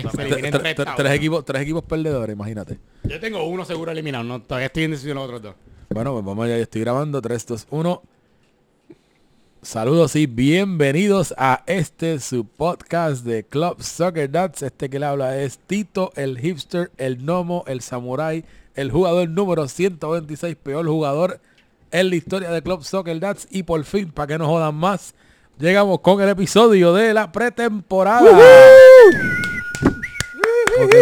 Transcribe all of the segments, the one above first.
Tre- tres equipos, tres equipos perdedores, imagínate. Yo tengo uno seguro eliminado, no, todavía estoy indeciso los otros dos. Bueno, pues vamos allá, yo estoy grabando 3, 2, 1. Saludos y bienvenidos a este su podcast de Club Soccer Dads. Este que le habla es Tito, el hipster, el gnomo, el samurai, el jugador número 126, peor jugador en la historia de Club Soccer Dads. Y por fin, para que no jodan más, llegamos con el episodio de la pretemporada. Ok.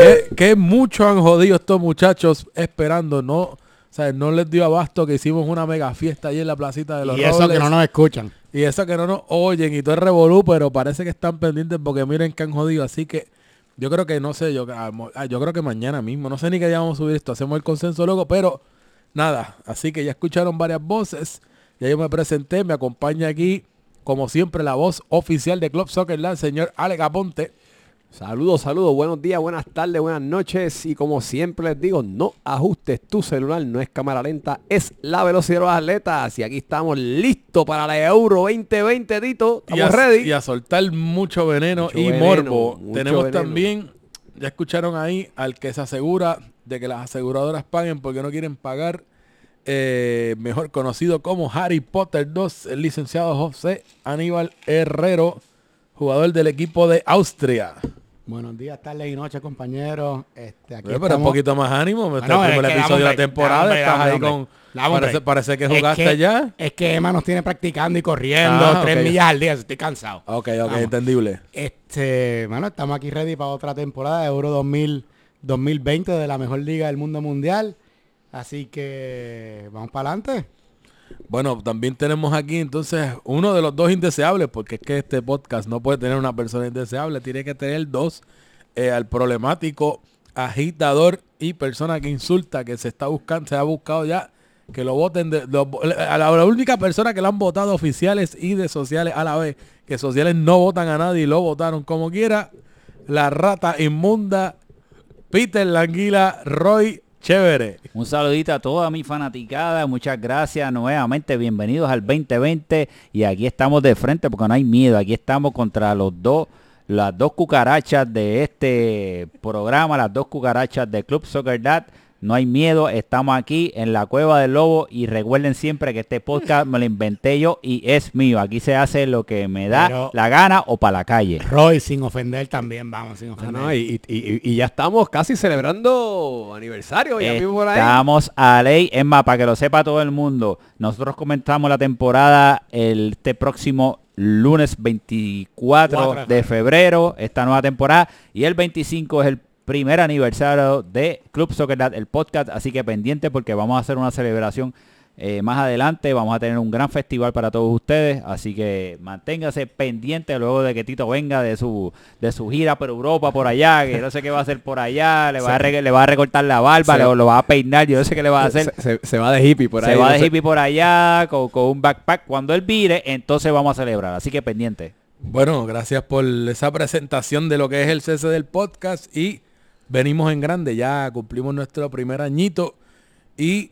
que, que mucho han jodido estos muchachos esperando, no, o sea, no les dio abasto que hicimos una mega fiesta allí en la placita de los Y eso que no nos escuchan. Y eso que no nos oyen y todo el revolú, pero parece que están pendientes porque miren que han jodido. Así que yo creo que, no sé, yo, ah, yo creo que mañana mismo, no sé ni qué día vamos a subir esto, hacemos el consenso luego, pero nada. Así que ya escucharon varias voces, ya yo me presenté, me acompaña aquí, como siempre, la voz oficial de Club Soccer Land, señor Alex Aponte. Saludos, saludos, buenos días, buenas tardes, buenas noches y como siempre les digo, no ajustes tu celular, no es cámara lenta, es la velocidad de los atletas y aquí estamos listos para la Euro 2020, Tito, y a, estamos ready. y a soltar mucho veneno Mucho y veneno, morbo. Tenemos veneno. también, ya escucharon ahí, al que se asegura de que las aseguradoras paguen porque no quieren pagar, eh, mejor conocido como Harry Potter 2, el licenciado José Aníbal Herrero, jugador del equipo de Austria. Buenos días, tardes y noches, compañeros. Este, aquí Oye, pero un poquito más ánimo, este Bueno, es el es primer que episodio de la temporada, estás ahí con... Parece, que Es jugaste que- ya. Es que Emma nos tiene practicando y corriendo Ah, tres ok. millas al día, estoy cansado. Ok, ok, Vamos. entendible. Este, bueno, estamos aquí ready para otra temporada de Euro 2000, 2020 de la mejor liga del mundo mundial. Así que vamos para adelante. Bueno, también tenemos aquí entonces uno de los dos indeseables, porque es que este podcast no puede tener una persona indeseable, tiene que tener dos, eh, al problemático agitador y persona que insulta, que se está buscando, se ha buscado ya que lo voten, de, a la, la única persona que lo han votado oficiales y de sociales a la vez, que sociales no votan a nadie y lo votaron como quiera, la rata inmunda, Peter Languila, Roy Chévere. Un saludito a toda mi fanaticada, muchas gracias nuevamente, bienvenidos al 2020 y aquí estamos de frente porque no hay miedo, aquí estamos contra los dos, las dos cucarachas de este programa, las dos cucarachas de Club Soccer Dad. No hay miedo, estamos aquí en la cueva del lobo y recuerden siempre que este podcast me lo inventé yo y es mío. Aquí se hace lo que me da Pero- la gana o para la calle. Roy, sin ofender también, vamos, sin Ah, ofender. no, y, y- y- y ya estamos casi celebrando aniversario, ya mismo por ahí. Estamos a ley. Es más, para que lo sepa todo el mundo, nosotros comenzamos la temporada el, este próximo lunes 24 Cuatro. de febrero, esta nueva temporada, y el 25 es el primer aniversario de Club Soccer Dad, el podcast, así que pendiente porque vamos a hacer una celebración eh, más adelante, vamos a tener un gran festival para todos ustedes, así que manténgase pendiente luego de que Tito venga de su de su gira por Europa, por allá, que no sé qué va a hacer por allá, le va, a, re- le va a recortar la barba, Se- le- lo va a peinar, yo no sé qué le va a hacer. se, se- se va de hippie por Se ahí. va no de sé. hippie por allá con, con un backpack. Cuando él vire, entonces vamos a celebrar. Así que pendiente. Bueno, gracias por esa presentación de lo que es el cese del podcast y venimos en grande, ya cumplimos nuestro primer añito y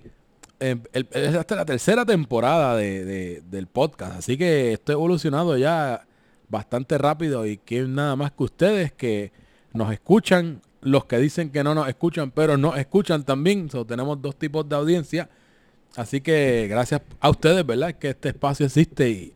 eh, es hasta la tercera temporada de, de- del podcast, así que esto evolucionado ya bastante rápido y que nada más que ustedes que nos escuchan, los que dicen que no nos escuchan, pero nos escuchan también, tenemos dos tipos de audiencia, así que gracias a ustedes, ¿verdad? Que este espacio existe y...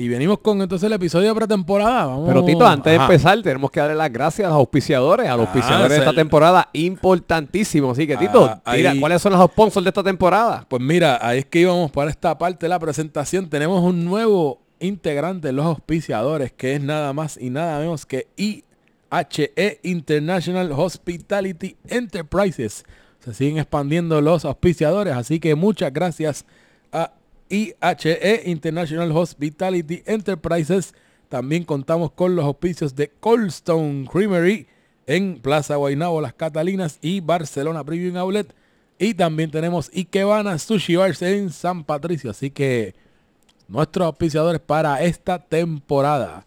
Y venimos con entonces el episodio de pretemporada. Vamos- Pero Tito, antes de empezar, tenemos que darle las gracias a los auspiciadores, a los Ah, auspiciadores de esta temporada, importantísimo. Así que Tito, Ah, tira, ahí- ¿cuáles son los sponsors de esta temporada? Pues mira, ahí es que íbamos para esta parte de la presentación. Tenemos un nuevo integrante en los auspiciadores que es nada más y nada menos que IHE International Hospitality Enterprises. Se siguen expandiendo los auspiciadores, así que muchas gracias a IHE International Hospitality Enterprises. También contamos con los auspicios de Coldstone Creamery en Plaza Guaynabo, Las Catalinas y Barcelona Premium Outlet. Y también tenemos Ikebana Sushi Bars en San Patricio. Así que nuestros auspiciadores para esta temporada.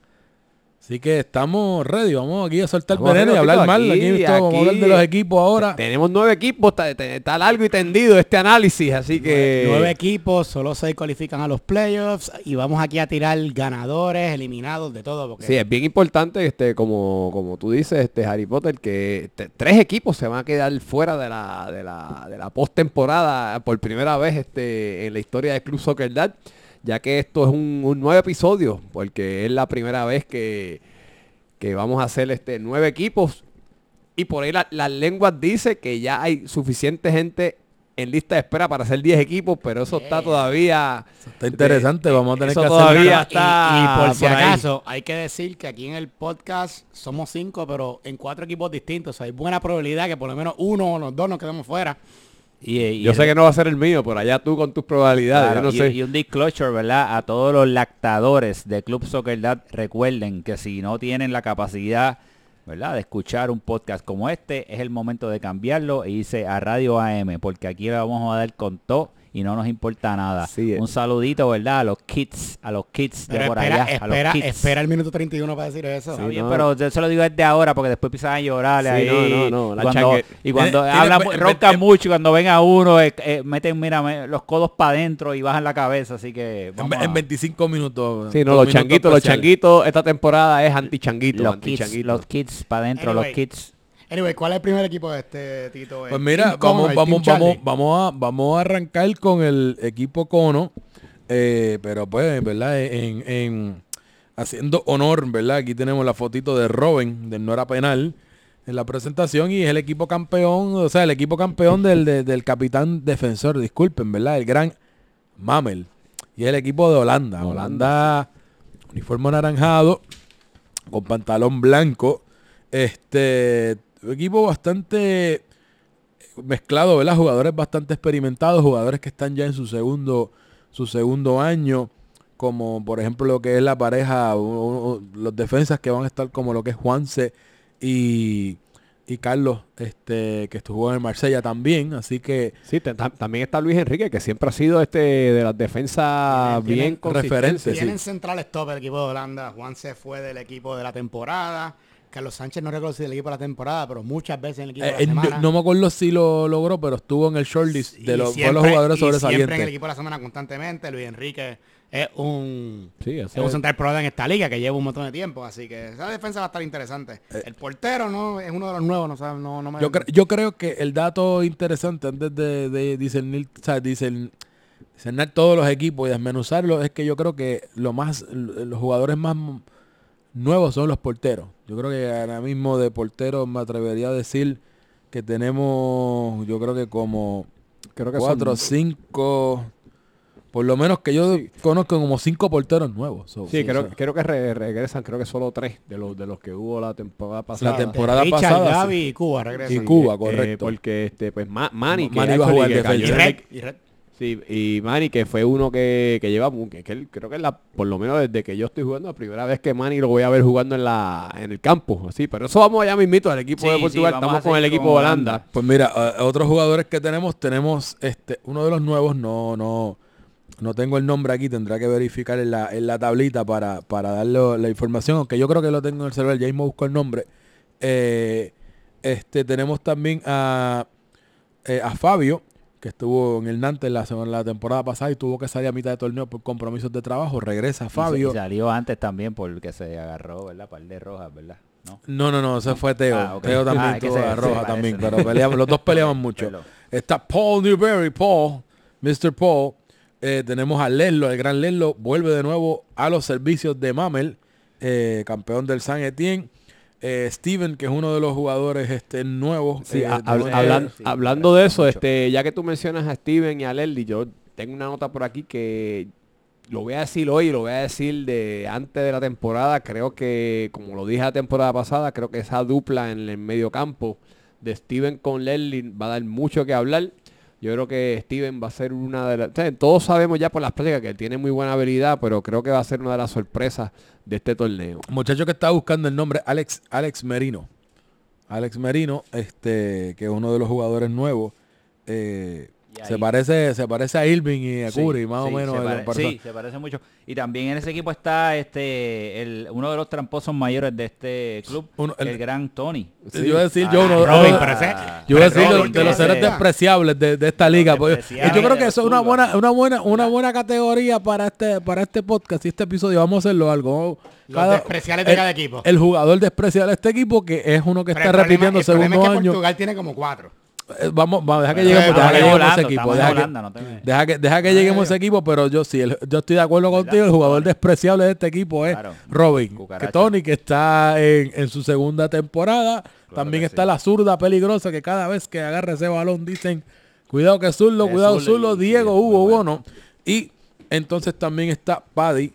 Así que estamos ready, vamos aquí a soltar Vamos veneno y hablar aquí, mal. Aquí, esto, vamos a hablar de aquí, los equipos ahora. Tenemos nueve equipos, está, está- largo y tendido este análisis, así que... Nueve equipos, solo seis cualifican a los playoffs y vamos aquí a tirar ganadores, eliminados, de todo. Porque Sí, es bien importante, este, como, como tú dices, este Harry Potter, que este, tres equipos se van a quedar fuera de la, de la, de la postemporada por primera vez este, en la historia del Club Soccer Dad, ya que esto es un, un nuevo episodio, porque es la primera vez que, que vamos a hacer este nueve equipos. Y por ahí la- las lenguas dice que ya hay suficiente gente en lista de espera para hacer 10 equipos, pero eso está todavía... Está interesante, vamos a tener Eso que todavía- hacer... Y- está y, por si por ahí. acaso, hay que decir que aquí en el podcast somos cinco, pero en cuatro equipos distintos. hay buena probabilidad que por lo menos uno o los dos nos quedemos fuera. Y, y Yo el- sé que no va a ser el mío, por allá tú con tus probabilidades, Claro, yo no y, sé. y un disclosure, ¿verdad? A todos los lactadores de Club Soccer Dad, recuerden que si no tienen la capacidad, ¿verdad? De escuchar un podcast como este, es el momento de cambiarlo e irse a Radio AM, porque aquí le vamos a dar con todo y no nos importa nada. Es. Un saludito, ¿verdad? A los kids, a los kids de por espera, allá, a los espera, kids. espera el minuto 31 para decir eso. Sí, bien, no. pero yo se lo digo desde ahora porque después empiezan a llorar Sí, ahí. no, no, no, y la cuando, y hablan, roncan mucho y cuando ven a uno eh, eh, meten, mira, me- los codos para adentro y bajan la cabeza, así que En, vamos en a- 25 minutos. Sí, no, los changuitos, los changuitos, esta temporada es anti-changuito, los kids, anti-changuito. los kids para adentro, Anyway. los kids. Anyway, ¿cuál es el primer equipo de este Tito? Pues ¿El mira, vamos, vamos, vamos, vamos a, vamos a arrancar con el equipo Cono, eh, pero pues, ¿verdad? En, en- haciendo honor, ¿verdad? Aquí tenemos la fotito de Robin, del no era penal, en la presentación y es el equipo campeón, o sea, el equipo campeón del, de- del capitán defensor, disculpen, ¿verdad? El gran Mamel. Y es el equipo de Holanda. Holanda, uniforme anaranjado, con pantalón blanco. Este, equipo bastante mezclado, ¿verdad? Jugadores bastante experimentados, jugadores que están ya en su segundo, su segundo año, como por ejemplo lo que es la pareja, o- o- los defensas que van a estar como lo que es Juanse y, y Carlos, este, que estuvo en el Marsella también, así que Sí, te- tam- también está Luis Enrique, que siempre ha sido este de las defensas bien referentes, Tienen centrales top el equipo de Holanda. Juan se fue del equipo de la temporada. Carlos Sánchez no recuerdo si del equipo de la temporada, pero muchas veces en el equipo eh, de la eh, no, semana. no me acuerdo si lo logró, pero estuvo en el shortlist de los, siempre- los jugadores y Siempre en el sobresalientes. equipo de la semana constantemente. Luis Enrique es un, Sí, es un central pro en esta liga que lleva un montón de tiempo. Así que esa defensa va a estar interesante. Eh. el portero no es uno de los nuevos, no, sabe- no, no me... Yo, cre- yo creo que el dato interesante antes de, de discernir, o sea, discern- discernar todos los equipos y desmenuzarlos es que yo creo que lo más, los jugadores más nuevos son los porteros. Yo creo que ahora mismo de porteros me atrevería a decir que tenemos, yo creo que como creo que cuatro, son- cinco, por lo menos que yo conozco como cinco porteros nuevos. So, Sí, so- creo, so- creo que re- regresan, creo que solo tres de los de los que hubo la temporada pasada. La temporada Richard, pasada, Gaby sí. y Cuba regresan. Y Cuba, Eh, correcto. porque este, pues Ma- Manny, que Manny iba a jugar que Y Red, Red. Sí, y Manny, que fue uno que, que lleva, que, que él- creo que es la, por lo menos desde que yo estoy jugando, la primera vez que Manny lo voy a ver jugando en la en el campo, así, pero eso vamos allá mismito al equipo Sí, de Portugal, estamos con el equipo de Holanda. Holanda. Pues mira, a otros jugadores que tenemos, tenemos este, uno de los nuevos, no, no, no tengo el nombre aquí, tendrá que verificar en la, en la tablita para, para darle la información, aunque yo creo que lo tengo en el celular, ya mismo busco el nombre. Eh, este, tenemos también a, eh, a Fabio, que estuvo en el Nantes la, semana- la temporada pasada y tuvo que salir a mitad de torneo por compromisos de trabajo. Regresa Fabio. Y salió antes también porque se agarró, ¿verdad? Par de rojas, ¿verdad? ¿No? No, no, no, ese fue Teo. Ah. Teo también Ah, tuvo se- se roja también, pero peleaban, los dos peleaban mucho. Pelo. Está Paul Newberry, Paul, Mr. Paul. Eh, tenemos a Leslo, el gran Leslo, vuelve de nuevo a los servicios de Mamel, eh, campeón del San Etienne. Eh, Steven, que es uno de los jugadores este, nuevos. Sí, eh, a- de hab- nuevo- hablan- sí, hablando de eso, mucho. este, ya que tú mencionas a Steven y a Lely, yo tengo una nota por aquí que lo voy a decir hoy, lo voy a decir de antes de la temporada. Creo que, como lo dije la temporada pasada, creo que esa dupla en el medio campo de Steven con Lely va a dar mucho que hablar. Yo creo que Steven va a ser una de las... todos sabemos ya por las prácticas que tiene muy buena habilidad, pero creo que va a ser una de las sorpresas de este torneo. muchacho que está buscando el nombre, Alex, Alex Merino. Alex Merino, este, que es uno de los jugadores nuevos. eh, Se parece, se parece a Irving y a Sí, Curry, más sí, o menos. se en pare- sí, se parece mucho. Y también en ese equipo está este el, uno de los tramposos mayores de este club, Uno- el, el- gran Tony. Yo iba a decir yo Ah, uno, Robin, uno- pero ese- yo iba a decir Robin, de, de los seres despreciables de, de esta liga. porque- despreciables y yo creo que eso es una buena, una buena, una buena categoría para este, para este podcast y este episodio. Vamos a hacerlo algo. Los despreciables de el- cada equipo. El jugador despreciable de este equipo, que es uno que Pero está el problema- repitiendo el segundo es que año. Portugal tiene como cuatro. Eh, Vamos, vamos, deja que lleguemos, deja que lleguemos a ese equipo. Deja que, no deja que, deja que lleguemos a ese equipo, pero yo sí, el- yo estoy de acuerdo contigo. El jugador despreciable de este equipo es Claro. Robin. Cucaracha. Que Tony, que está en, en su segunda temporada. También está sí. la zurda peligrosa, que cada vez que agarra ese balón dicen, cuidado que zurdo, cuidado zurdo Diego, Hugo, bueno. Bono. Y entonces también está Paddy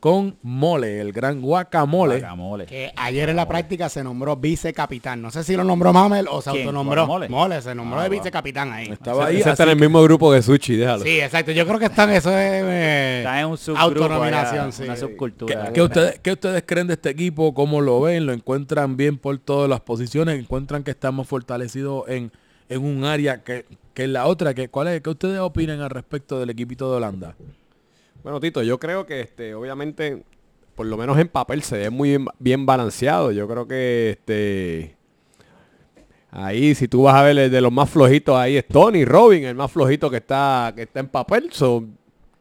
con Mole, el gran guacamole. Guacamole. Que ayer en la práctica se nombró vicecapitán. No sé si lo nombró Mamel o se ¿Quién? autonombró. Mole? Mole, se nombró Ah, de vicecapitán ahí. Estaba ahí. Ese está en el mismo grupo que Sushi, déjalo. Sí, exacto. Yo creo que están, eso es eh, Está en un autonominación, allá, sí. una ¿Qué, subcultura. qué ustedes, qué ustedes creen de este equipo? ¿Cómo lo ven? ¿Lo encuentran bien por todas las posiciones? ¿Encuentran que estamos fortalecidos en, en un área que, que en la otra? ¿Qué, cuál es, ¿Qué ustedes opinan al respecto del equipito de Holanda? Bueno, Tito, yo creo que este, obviamente, por lo menos en papel se ve muy bien, balanceado. Yo creo que este ahí, si tú vas a ver el de los más flojitos, ahí es Tony Robin, el más flojito que está, que está en papel. So,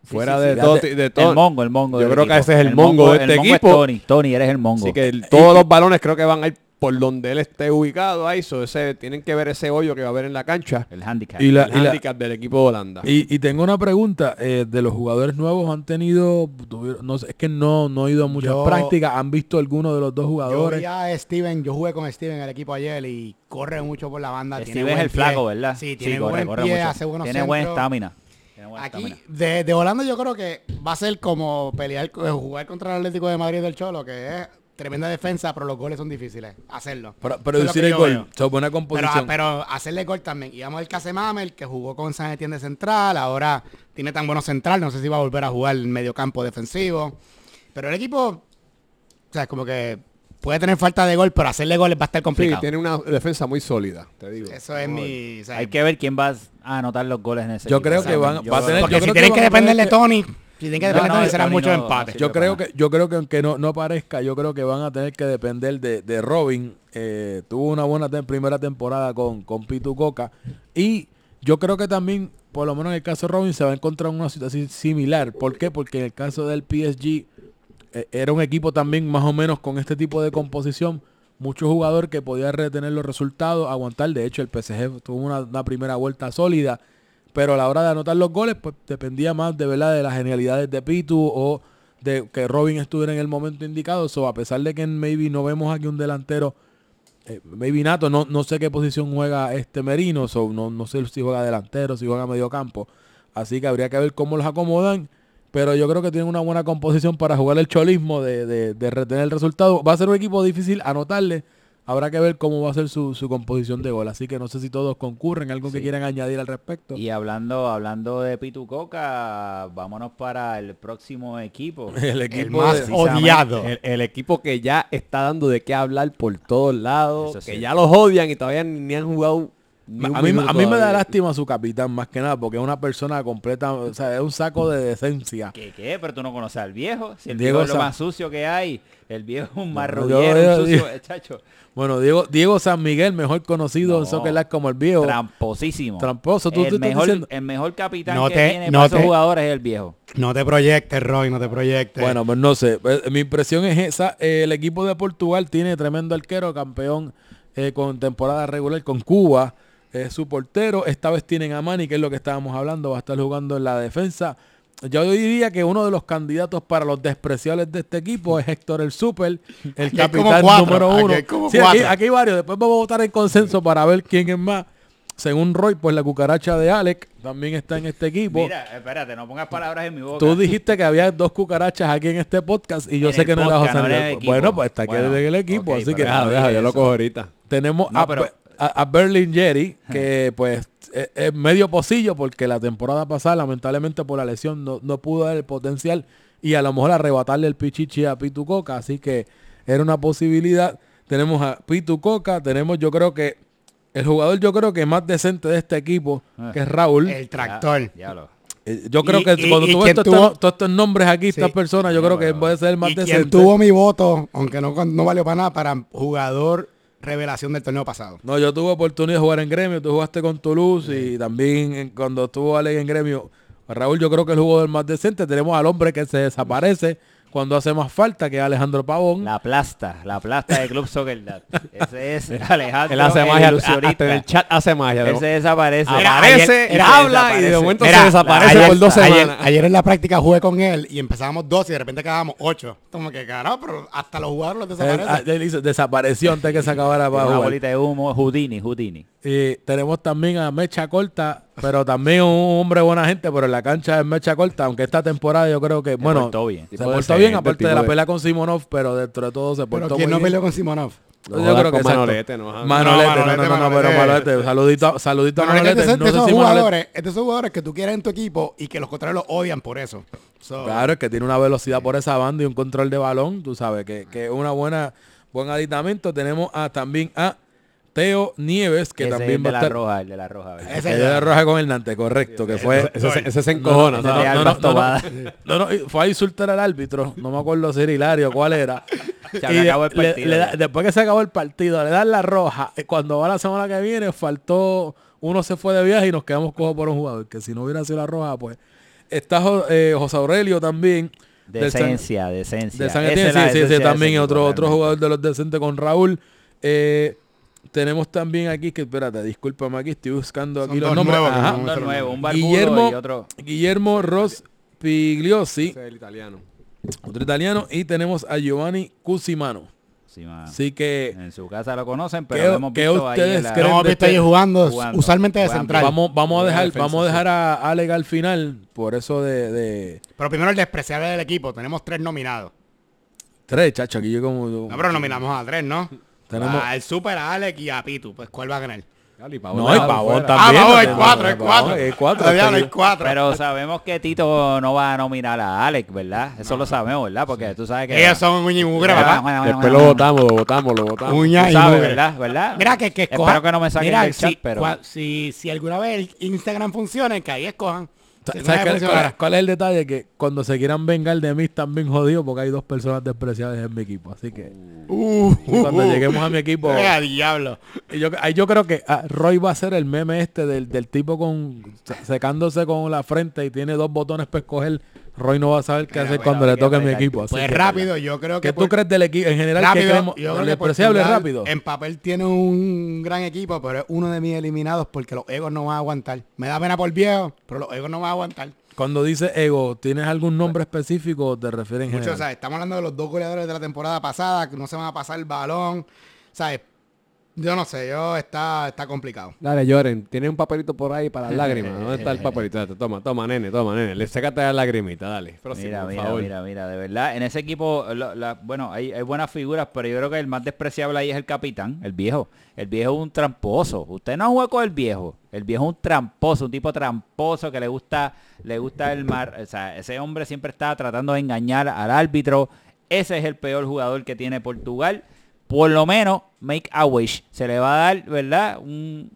fuera sí, de, sí. todo, Fíjate, de todo. El mongo, el mongo. Yo creo que ese es el mongo de este el mongo es equipo. Tony, Tony, eres el mongo. Así que el- todos los balones creo que van a ir por donde él esté ubicado ahí. So, ese, tienen que ver ese hoyo que va a haber en la cancha. el handicap. Y la- el handicap del equipo de Holanda. Y, y tengo una pregunta. eh, de los jugadores nuevos han tenido, tuvieron- no sé, es que no, no he ido a muchas Yo- prácticas. ¿Han visto alguno de los dos Yo jugadores? vi a Steven, yo jugué con Steven en el equipo ayer y corre mucho por la banda. tiene Steven es el pie. flaco, ¿verdad? Sí, tiene corre, buen corre pie, mucho. hace buenos Tiene buen centros. estamina. Tiene buena Aquí, estamina. de, de Holanda yo creo que va a ser como pelear, eh, jugar contra el Atlético de Madrid del Cholo, que es tremenda defensa, pero los goles son difíciles. Hacerlo. Es lo producir el gol. So, buena Pero, composición. ah, pero hacerle gol también. Y vamos al Casemamel, que jugó con San Etienne de central, ahora tiene tan bueno central, no sé si va a volver a jugar en medio campo defensivo. Pero el equipo, o sea, como que puede tener falta de gol, pero hacerle goles va a estar Sí, complicado. tiene una defensa muy sólida, te digo. Eso es mi... o sea, Hay que ver quién va a anotar los goles en ese Yo equipo. creo que van- Yo va a tener- porque yo si creo tienen que que van a depender tener de que- Tony, si tienen que depender no, serán muchos no- empates. Yo creo que yo creo que aunque no, no parezca, yo creo que van a tener que depender de, de Robin. Eh, tuvo una buena te- primera temporada con, con Pitu Coca. Y yo creo que también, por lo menos en el caso de Robin, se va a encontrar en una situación similar. ¿Por qué? Porque en el caso del PSG eh, era un equipo también más o menos con este tipo de composición. Mucho jugador que podía retener los resultados, aguantar. De hecho, el PSG tuvo una, una primera vuelta sólida. Pero a la hora de anotar los goles, pues dependía más de verdad de las genialidades de Pitu o de que Robin estuviera en el momento indicado. So, a pesar de que en maybe no vemos aquí un delantero, eh, maybe Nato, no, no sé qué posición juega este Merino, so, no, no sé si juega delantero, si juega medio campo. Así que habría que ver cómo los acomodan. Pero yo creo que tienen una buena composición para jugar el cholismo de, de- de retener el resultado. Va a ser un equipo difícil anotarle. Habrá que ver cómo va a ser su, su composición de gol. Así que no sé si todos concurren. ¿Algo que quieran añadir al respecto? Y hablando, hablando de Pitu Coca, vámonos para el próximo equipo. El El equipo más de- odiado. El, el equipo que ya está dando de qué hablar por todos lados, Eso sí. que ya los odian y todavía ni han jugado. A mí, minuto a mí me da lástima su capitán, más que nada, porque es una persona completa, o sea, es un saco de decencia. ¿Qué, qué? Pero tú no conoces al viejo. Si el Diego viejo es lo más sucio que hay. El viejo es un marrullero, un sucio, chacho. Bueno, Diego, Diego San Miguel, mejor conocido en No. Soccer Live como el viejo. Tramposísimo. Tramposo, tú- tú el, estás mejor, diciendo- el mejor capitán No que te- tiene no para esos te- jugadores es el viejo. No te proyectes, Roy, no te proyectes. Bueno, pues no sé. Eh, Mi impresión es esa. Eh, el equipo de Portugal tiene tremendo arquero, campeón eh, con temporada regular con Cuba. Es su portero. Esta vez tienen a Mani, que es lo que estábamos hablando. Va a estar jugando en la defensa. Yo diría que uno de los candidatos para los despreciables de este equipo es Héctor el Super, el Aquí capitán cuatro, número aquí uno. hay como Sí, aquí, hay varios. Después vamos a votar en consenso para ver quién es más. Según Roy, pues la cucaracha de Alec también está en este equipo. Mira, espérate, no pongas palabras en mi boca. Tú dijiste que había dos cucarachas aquí en este podcast y yo En sé que no eras podcast, José no. Bueno, pues está aquí Bueno, en el equipo, así que no, deja, yo lo cojo ahorita. tenemos No, a, pero- Be- a, a Berlin Jerry, que pues es, es medio pocillo porque la temporada pasada, lamentablemente por la lesión, no, no pudo dar el potencial y a lo mejor arrebatarle el pichichi a Pitu Coca, así que era una posibilidad. Tenemos a Pitu Coca, tenemos yo creo que el jugador yo creo que más decente de este equipo, Ah. que es Raúl. El tractor. Ya- diablo. Eh, Yo creo Y- que y- cuando y tú ves todos tuvo- estos, nombres aquí, estas personas, yo creo que puede ser el más y decente. quien tuvo mi voto, aunque no, no valió para nada, para jugador revelación del torneo pasado. No, yo tuve oportunidad de jugar en gremio, tú jugaste con Toulouse y también en- cuando estuvo Alex en gremio, Raúl yo creo que el jugador más decente. Tenemos al hombre que se desaparece cuando hace más falta, que Alejandro Pavón. La plasta, la plasta de Club Soccer Dad. Ese es Alejandro. Él hace el magia, ilusionista. hasta en el chat hace magia. Él se desaparece. Aparece, ayer- y era- habla y de desaparece. momento Mira, se desaparece ayer- por dos ayer- semanas. Ayer en la práctica jugué con él y empezábamos dos y de repente quedábamos ocho. Como que carajo, pero hasta los jugadores los Él, ah, desaparecen. él dice, desapareció antes que se acabara para Una jugar. bolita de humo, Houdini, Houdini. Y tenemos también a Mecha Corta, pero también un hombre buena gente, pero en la cancha es Mecha Corta, aunque esta temporada yo creo que, bueno, portó bien. se portó bien, aparte de la pelea con Simonov, pero dentro de todo se pero portó ¿quién muy no bien. peleó con Simonov? No yo creo que. Manolete, no. Manolete, no, no, Manolete, no, no, pero Manolete. Manolete, saludito, saludito a Manolete Manolete. es de, no de sé esos si Manolete- jugadores, es de esos jugadores que tú quieres en tu equipo y que los contrarios lo odian por eso. So, Claro, es que tiene una velocidad por esa banda y un control de balón, tú sabes, que, que es una buena, buen aditamento. Tenemos a, también a Teo Nieves, que Ese también es va de a la estar... roja, el de la roja. ¿verdad? Ese- es de Roja con Hernández, correcto, que fue... Ese, ese- ese se encojona, No, de no, no, Albas no, no, Tobada. no, no, y fue a insultar al árbitro, no me acuerdo si era Hilario, cuál era. Se Y acabado el partido le da- ya. después que se acabó el partido, le dan la roja. y Cuando va la semana que viene, faltó, uno se fue de viaje y nos quedamos cojos por un jugador. Que si no hubiera sido la roja, pues. Está eh, José Aurelio también. San- Decencia, decencia. de San Esa Etienne, es la sí, sí, de también ese otro, otro jugador de los decentes con Raúl. Eh, tenemos también aquí, que espérate, discúlpame aquí, estoy buscando Son aquí los dos nombres. nuevos Ajá. no Un Guillermo, y otro. Guillermo Ross Pigliosi, el italiano. otro italiano, y tenemos a Giovanni Cusimano. Sí. Así que En su casa lo conocen, pero ¿Qué- lo hemos qué visto ahí ustedes la- creen? hemos de este- ahí jugando, jugando, usualmente de jugando. central. vamos, vamos a dejar, defensa, vamos a sí. dejar a Alec al final, por eso de, de Pero primero el despreciable del equipo. Tenemos tres nominados. tres, chacho, aquí yo como No, pero nominamos a tres, ¿no? Tenemos- Al Super, a Alex y a Pitu. Pues, ¿cuál va a ganar? Dale, y Pavón No, dejado Pavón también. ah, no, no, no, cuatro, Ah, diablo, este- hay cuatro. Pero sabemos que Tito no va a nominar a Alex, ¿verdad? Eso lo sabemos, ¿verdad? Porque tú sabes que... Ellos son uña y mugre, ¿verdad? bueno, Después lo votamos, lo votamos, lo votamos. Uña y sabes, mugre. ¿verdad? ¿verdad? Mira que, que Espero escojan- que no me saquen Mira, chat, si, pero... cua- si, si alguna vez el Instagram funciona, que ahí escojan. ¿Sabes cuál, cuál- es el detalle? Que cuando se quieran vengar de mí están bien jodidos porque hay dos personas despreciables en mi equipo. Así que Uh, cuando lleguemos a mi equipo... Venga, diablo. yo, yo creo que ah, Roy va a ser el meme este del, del tipo con se- secándose con la frente y tiene dos botones para escoger. Roy no va a saber qué hacer cuando le toque a mi equipo. Así Pues que- rápido, yo creo que... ¿Qué tú crees del equipo? En general, ¿qué Rápido, creemos? yo creo ¿El que Portugal rápido? En papel tiene un gran equipo, pero es uno de mis eliminados porque los egos no van a aguantar. Me da pena por viejo, pero los egos no van a aguantar. Cuando dice ego, ¿tienes algún nombre específico o te refieres en Mucho, o general? sea, estamos hablando de los dos goleadores de la temporada pasada, que no se van a pasar el balón. ¿Sabes? Yo no sé, yo está, está complicado. Dale, Lloren, tiene un papelito por ahí para las lágrimas. ¿Dónde está el papelito? Toma, toma, nene, toma, nene. Le sécate la lagrimita, dale. Próximo, Mira, por mira, favor. mira, mira, de verdad, en ese equipo, la- bueno, hay, hay buenas figuras, pero yo creo que el más despreciable ahí es el capitán, el viejo. El viejo es un tramposo. Usted no juega con el viejo. El viejo es un tramposo, un tipo tramposo que le gusta, le gusta el mar. O sea, ese hombre siempre está tratando de engañar al árbitro. Ese es el peor jugador que tiene Portugal. Por lo menos, make a wish. Se le va a dar, ¿verdad? Un,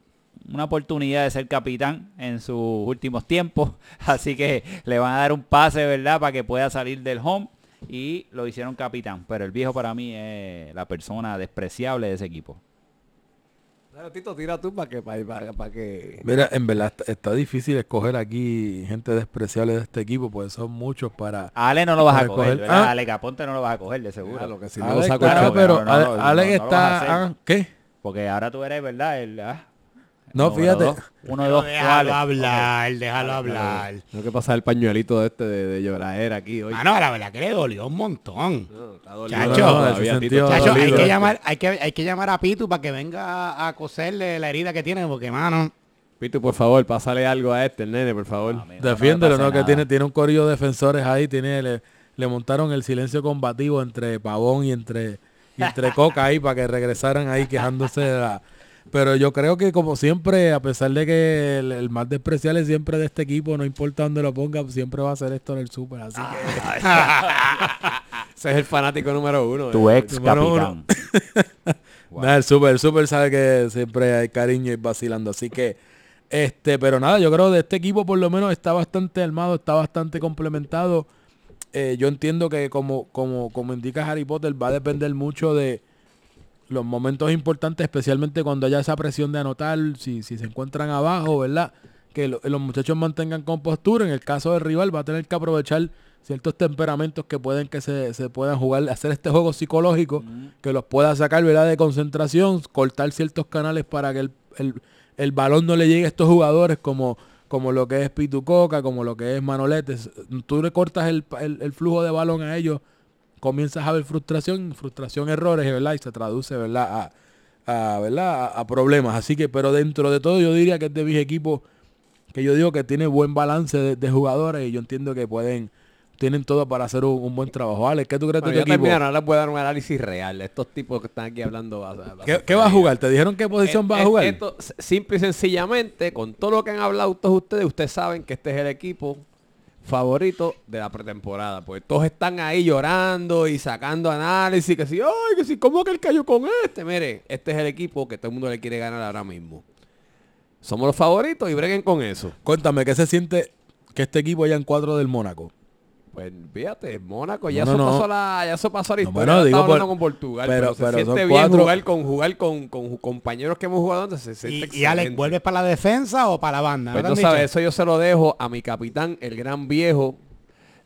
una oportunidad de ser capitán en sus últimos tiempos. Así que le van a dar un pase, ¿verdad? Para que pueda salir del home. Y lo hicieron capitán. Pero el viejo para mí es la persona despreciable de ese equipo. Dale, Tito, tira tú para que, para, para, para que... Mira, en verdad está, está difícil escoger aquí gente despreciable de este equipo, pues son muchos para... Ale no lo vas a coger. Ah. Ale Caponte no lo vas a coger, de seguro. Claro, que si no Alex, lo saco el claro, show. pero no, no, Ale- no, no, Alex no lo vas a hacer. está... ¿Qué? Porque ahora tú eres, ¿verdad? El, ah, No, número fíjate. dos. Uno de dos. déjalo hablar, déjalo hablar. Tengo que pasar el pañuelito de este de, de lloradera aquí hoy. Ah, no, la verdad que le dolió un montón. No, está dolido Chacho. No, Tito. sentido- hay que, llamar, hay, que, hay que llamar a Pitu para que venga a- coserle la herida que tiene, porque, mano, Pitu, por favor, pásale algo a este, el nene, por favor. No, amigo, no me Defiéndelo, pasa ¿no? Que tiene, tiene un corillo de defensores ahí, tiene, le, le montaron el silencio combativo entre Pavón y entre, y entre Coca ahí para que regresaran ahí quejándose de la... Pero yo creo que como siempre, a pesar de que el, el más despreciable siempre de este equipo, no importa dónde lo ponga, siempre va a ser esto en el Super. Así que Ese es el fanático número uno. Tu eh. ex capitán. El super, el super sabe que siempre hay cariño y vacilando. Así que, este, pero nada, yo creo que de este equipo por lo menos está bastante armado, está bastante complementado. Eh, yo entiendo que como, como, como indica Harry Potter, va a depender mucho de los momentos importantes, especialmente cuando haya esa presión de anotar, si, si se encuentran abajo, ¿verdad? Que lo- los muchachos mantengan compostura. En el caso del rival va a tener que aprovechar ciertos temperamentos que pueden que se, se puedan jugar, hacer este juego psicológico, que los pueda sacar, ¿verdad? De concentración, cortar ciertos canales para que el, el- el balón no le llegue a estos jugadores como, como lo que es Pitu Coca, como lo que es Manoletes. Tú le cortas el, el- el flujo de balón a ellos, comienzas a ver frustración, frustración, errores, ¿verdad? Y se traduce, ¿verdad? A, a, ¿verdad? a, a problemas. Así que, pero dentro de todo yo diría que es de mis equipos que yo digo que tiene buen balance de, de jugadores y yo entiendo que pueden, tienen todo para hacer un, un buen trabrajo. Alex, ¿qué tú crees Bueno, de tu equipo? ahora les a dar un análisis real. Estos tipos que están aquí hablando. va- va- va- ¿Qué, qué va a jugar? ¿Te dijeron qué posición Eh, va a jugar? Esto, simple y sencillamente, con todo lo que han hablado todos ustedes, ustedes saben que este es el equipo favorito de la pretemporada. Pues todos están ahí llorando y sacando análisis, que si, ay, que si, ¿cómo que él cayó con este? Mire, este es el equipo que todo el mundo le quiere ganar ahora mismo. Somos los favoritos y breguen con eso. Cuéntame, ¿qué se siente que este equipo ya en cuatro del Mónaco? Pues fíjate, Mónaco, ya, No, eso no, no. pasó la, ya eso pasó la No, historia. bueno, ahora digo estamos hablando por- con Portugal, pero- pero, se pero son siente bien cuatro- jugar con jugar con, con compañeros que hemos jugado antes. Se siente Y, y Alex. ¿vuelves para la defensa o para la banda? Pues ¿No no sabes, eso yo se lo dejo a mi capitán, el gran viejo,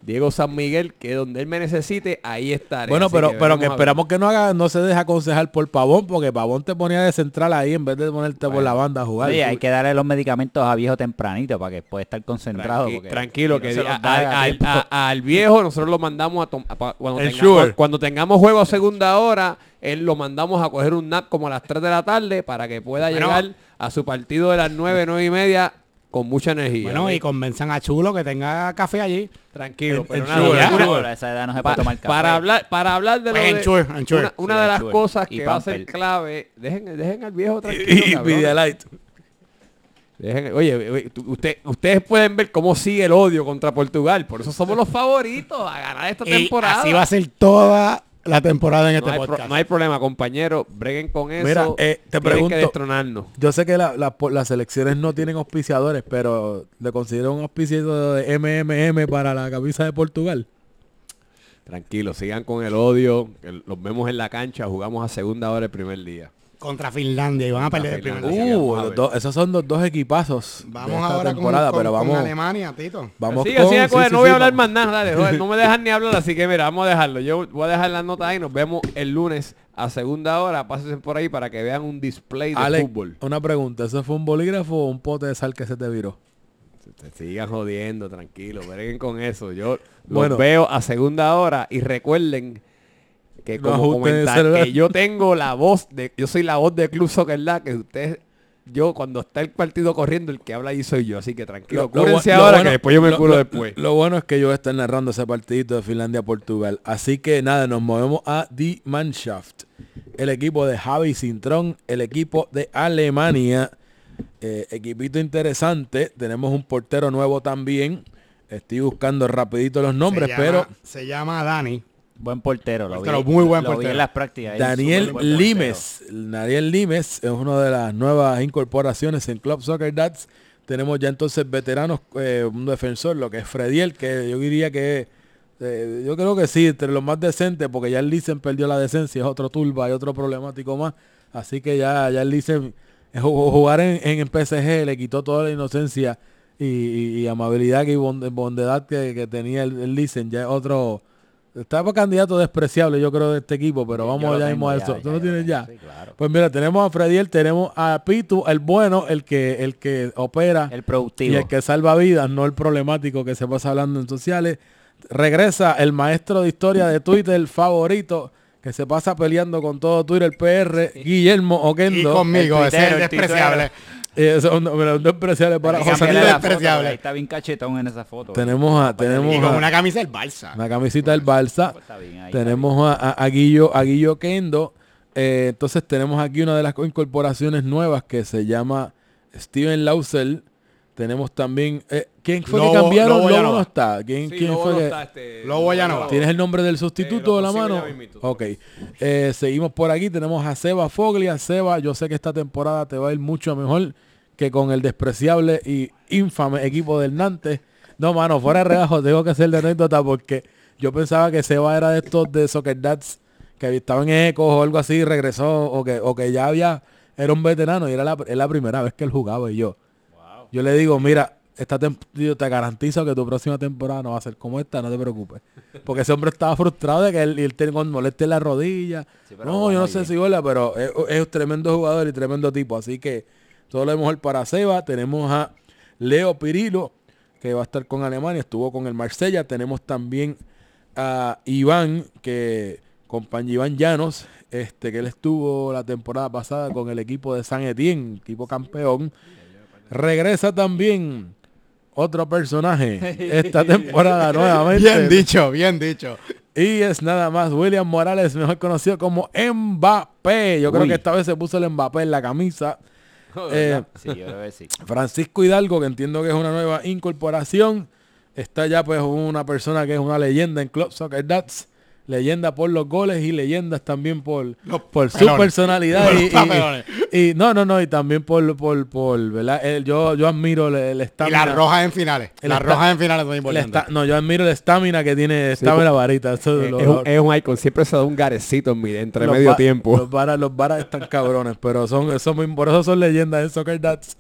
Diego San Miguel, que donde él me necesite, ahí estaré. Bueno, Así pero, que pero que esperamos que no haga, no se deje aconsejar por Pavón, porque Pavón te ponía de central ahí en vez de ponerte por la banda a jugar. Oye, hay que darle los medicamentos a viejo tempranito para que pueda estar concentrado. Tranqui- porque tranquilo, no que a- a al, tiempo. a- al viejo nosotros lo mandamos a, cuando, El tengamos, sure. cuando tengamos juego a segunda hora, él lo mandamos a coger un nap como a las 3 de la tarde para que pueda Bueno. llegar a su partido de las 9, 9 y media con mucha energía. Bueno, y convenzan a Chulo que tenga café allí. tranquilo, pero el nada, sure, una- el una- sure. a esa edad no se Pa- puede tomar café. para hablar para hablar de lo Pues de, ensure, ensure. una, una Sí, de las cosas Y que va a ser clave dejen dejen al viejo tranquilo y, y. Pedialyte. Dejen- oye, oye, tú- usted, ustedes pueden ver cómo sigue el odio contra Portugal por eso somos los favoritos a ganar esta Y temporada así va a ser toda la temporada en no este pro- podcast. no hay problema compañero breguen con eso Mira, eh, te pregunto- que destronarnos Yo sé que la- la- po- las selecciones no tienen auspiciadores, pero le considero un auspiciador de MMM para la camisa de Portugal. tranquilo sigan con el odio los vemos en la cancha jugamos a segunda hora el primer día Contra Finlandia y van a perder el primer Uh, los dos- esos son los dos equipazos Vamos de esta ahora con, temporada, con- pero con vamos, Alemania, Tito. vamos Sigue, con- sigue, sí, coge, sí, no voy sí, a hablar vamos. más nada, dale, joder, no me dejan ni hablar, así que mira, vamos a dejarlo. Yo voy a dejar las notas ahí, nos vemos el lunes a segunda hora, pásense por ahí para que vean un display de Alex, fútbol. una pregunta, ¿eso fue un bolígrafo o un pote de sal que se te viró? Se sigan jodiendo, tranquilo, breguen con eso. Yo Bueno. los veo a segunda hora y recuerden que No como comentar, que yo tengo la voz de, yo soy la voz de Club Soccer Lab, que ustedes, yo cuando está el partido corriendo, el que habla ahí soy yo, así que tranquilo, Lo- ahora bueno- que después yo me lo- curo lo- después. Lo bueno es que yo voy a estar narrando ese partidito de Finlandia-Portugal. Así que nada, nos movemos a Die Mannschaft. El equipo de Javi Cintrón, el equipo de Alemania. Eh, equipito interesante. Tenemos un portero nuevo también. Estoy buscando rapidito los nombres, se llama, pero Se llama Dani. Buen portero, lo Portero, vi. muy buen lo vi portero. en las prácticas. Daniel. Limes. Daniel Limes es una de las nuevas incorporaciones en Club Soccer Dads. Tenemos ya entonces veteranos, eh, un defensor, lo que es Frediel, que yo diría que eh, yo creo que sí, entre los más decentes, porque ya el Licen perdió la decencia, es otro turba y otro problemático más. Así que ya, ya el Licen eh, ju- jugar en, en PSG le quitó toda la inocencia y, y- y amabilidad y bond- bondad que, que tenía el, el Licen. Ya es otro. Estaba candidato despreciable, yo creo, de este equipo, pero vamos ya mismo a eso. ya, ¿Tú lo ya tienes ya? Sí, claro. Pues mira, tenemos a Frediel, tenemos a Pitu, el bueno, el que, el que opera El y productivo. el que salva vidas, no el problemático que se pasa hablando en sociales. Regresa el maestro de historia de Twitter favorito, que se pasa peleando con todo Twitter PR, Guillermo Y Oquendo. conmigo, el ese es el despreciable. Mira, un despreciable para José Luis despreciable. ahí está bien cachetón en esa foto. Tenemos a, tenemos Y con a- una camisa del Barça. una camisita del Barça. Pues está bien, ahí tenemos a, a- a Guillo, a Guillo Kendo. Eh, entonces tenemos aquí una de las incorporaciones nuevas que se llama Steven Lausel, Tenemos también... eh, ¿Quién fue Lobo- que cambiaron? Lobo no está. ¿Quién, Sí, quién Lobo fue no que- está, este, Lobo ya no va. ¿Tienes el nombre del sustituto Eh, de la mano? Ok. Eh, seguimos por aquí. Tenemos a Seba Foglia. Seba, yo sé que esta temporada te va a ir mucho mejor que con el despreciable y infame equipo del Nantes. No, mano, fuera de rebajo, tengo que hacer de anécdota porque yo pensaba que Seba era de estos de Soccer Dads que estaba en Ecos o algo así, regresó o que, o que ya había, era un veterano y era la, es la primera vez que él jugaba y yo. Yo le digo, mira, esta yo te garantizo que tu próxima temporada no va a ser como esta, no te preocupes. Porque ese hombre estaba frustrado de que él, él tenía con molestia en la rodilla. Sí, no, yo no sé bien. si vuela, pero es, es un tremendo jugador y tremendo tipo. Así que todo lo mejor para Seba. Tenemos a Leo Pirilo, que va a estar con Alemania, estuvo con el Marsella. Tenemos también a Iván, que compañía Iván Llanos, este, que él estuvo la temporada pasada con el equipo de San Etienne, equipo campeón. Regresa también otro personaje esta temporada nuevamente. Bien dicho, bien dicho. Y es nada más William Morales, mejor conocido como Mbappé. Yo creo que esta vez se puso el Mbappé en la camisa. Eh, Sí, yo creo que sí. Francisco Hidalgo, que entiendo que es una nueva incorporación. Está ya pues una persona que es una leyenda en Club Soccer Dats. Leyenda por los goles y leyendas también por, Los por su personalidad. Por y, no, no, no, y también por, por, por ¿verdad? El- yo, yo admiro el, el Y estamina. las rojas en finales. Las rojas en finales importantes. esta- no, yo admiro el estamina que tiene, Sí, estamina por- varita. Eso Eh, lo- es, un, es un icon, siempre se da un garecito en mi, entre los medio tiempo. Los varas, los varas están cabrones, pero son, son muy- por eso son leyendas en Soccer Dats.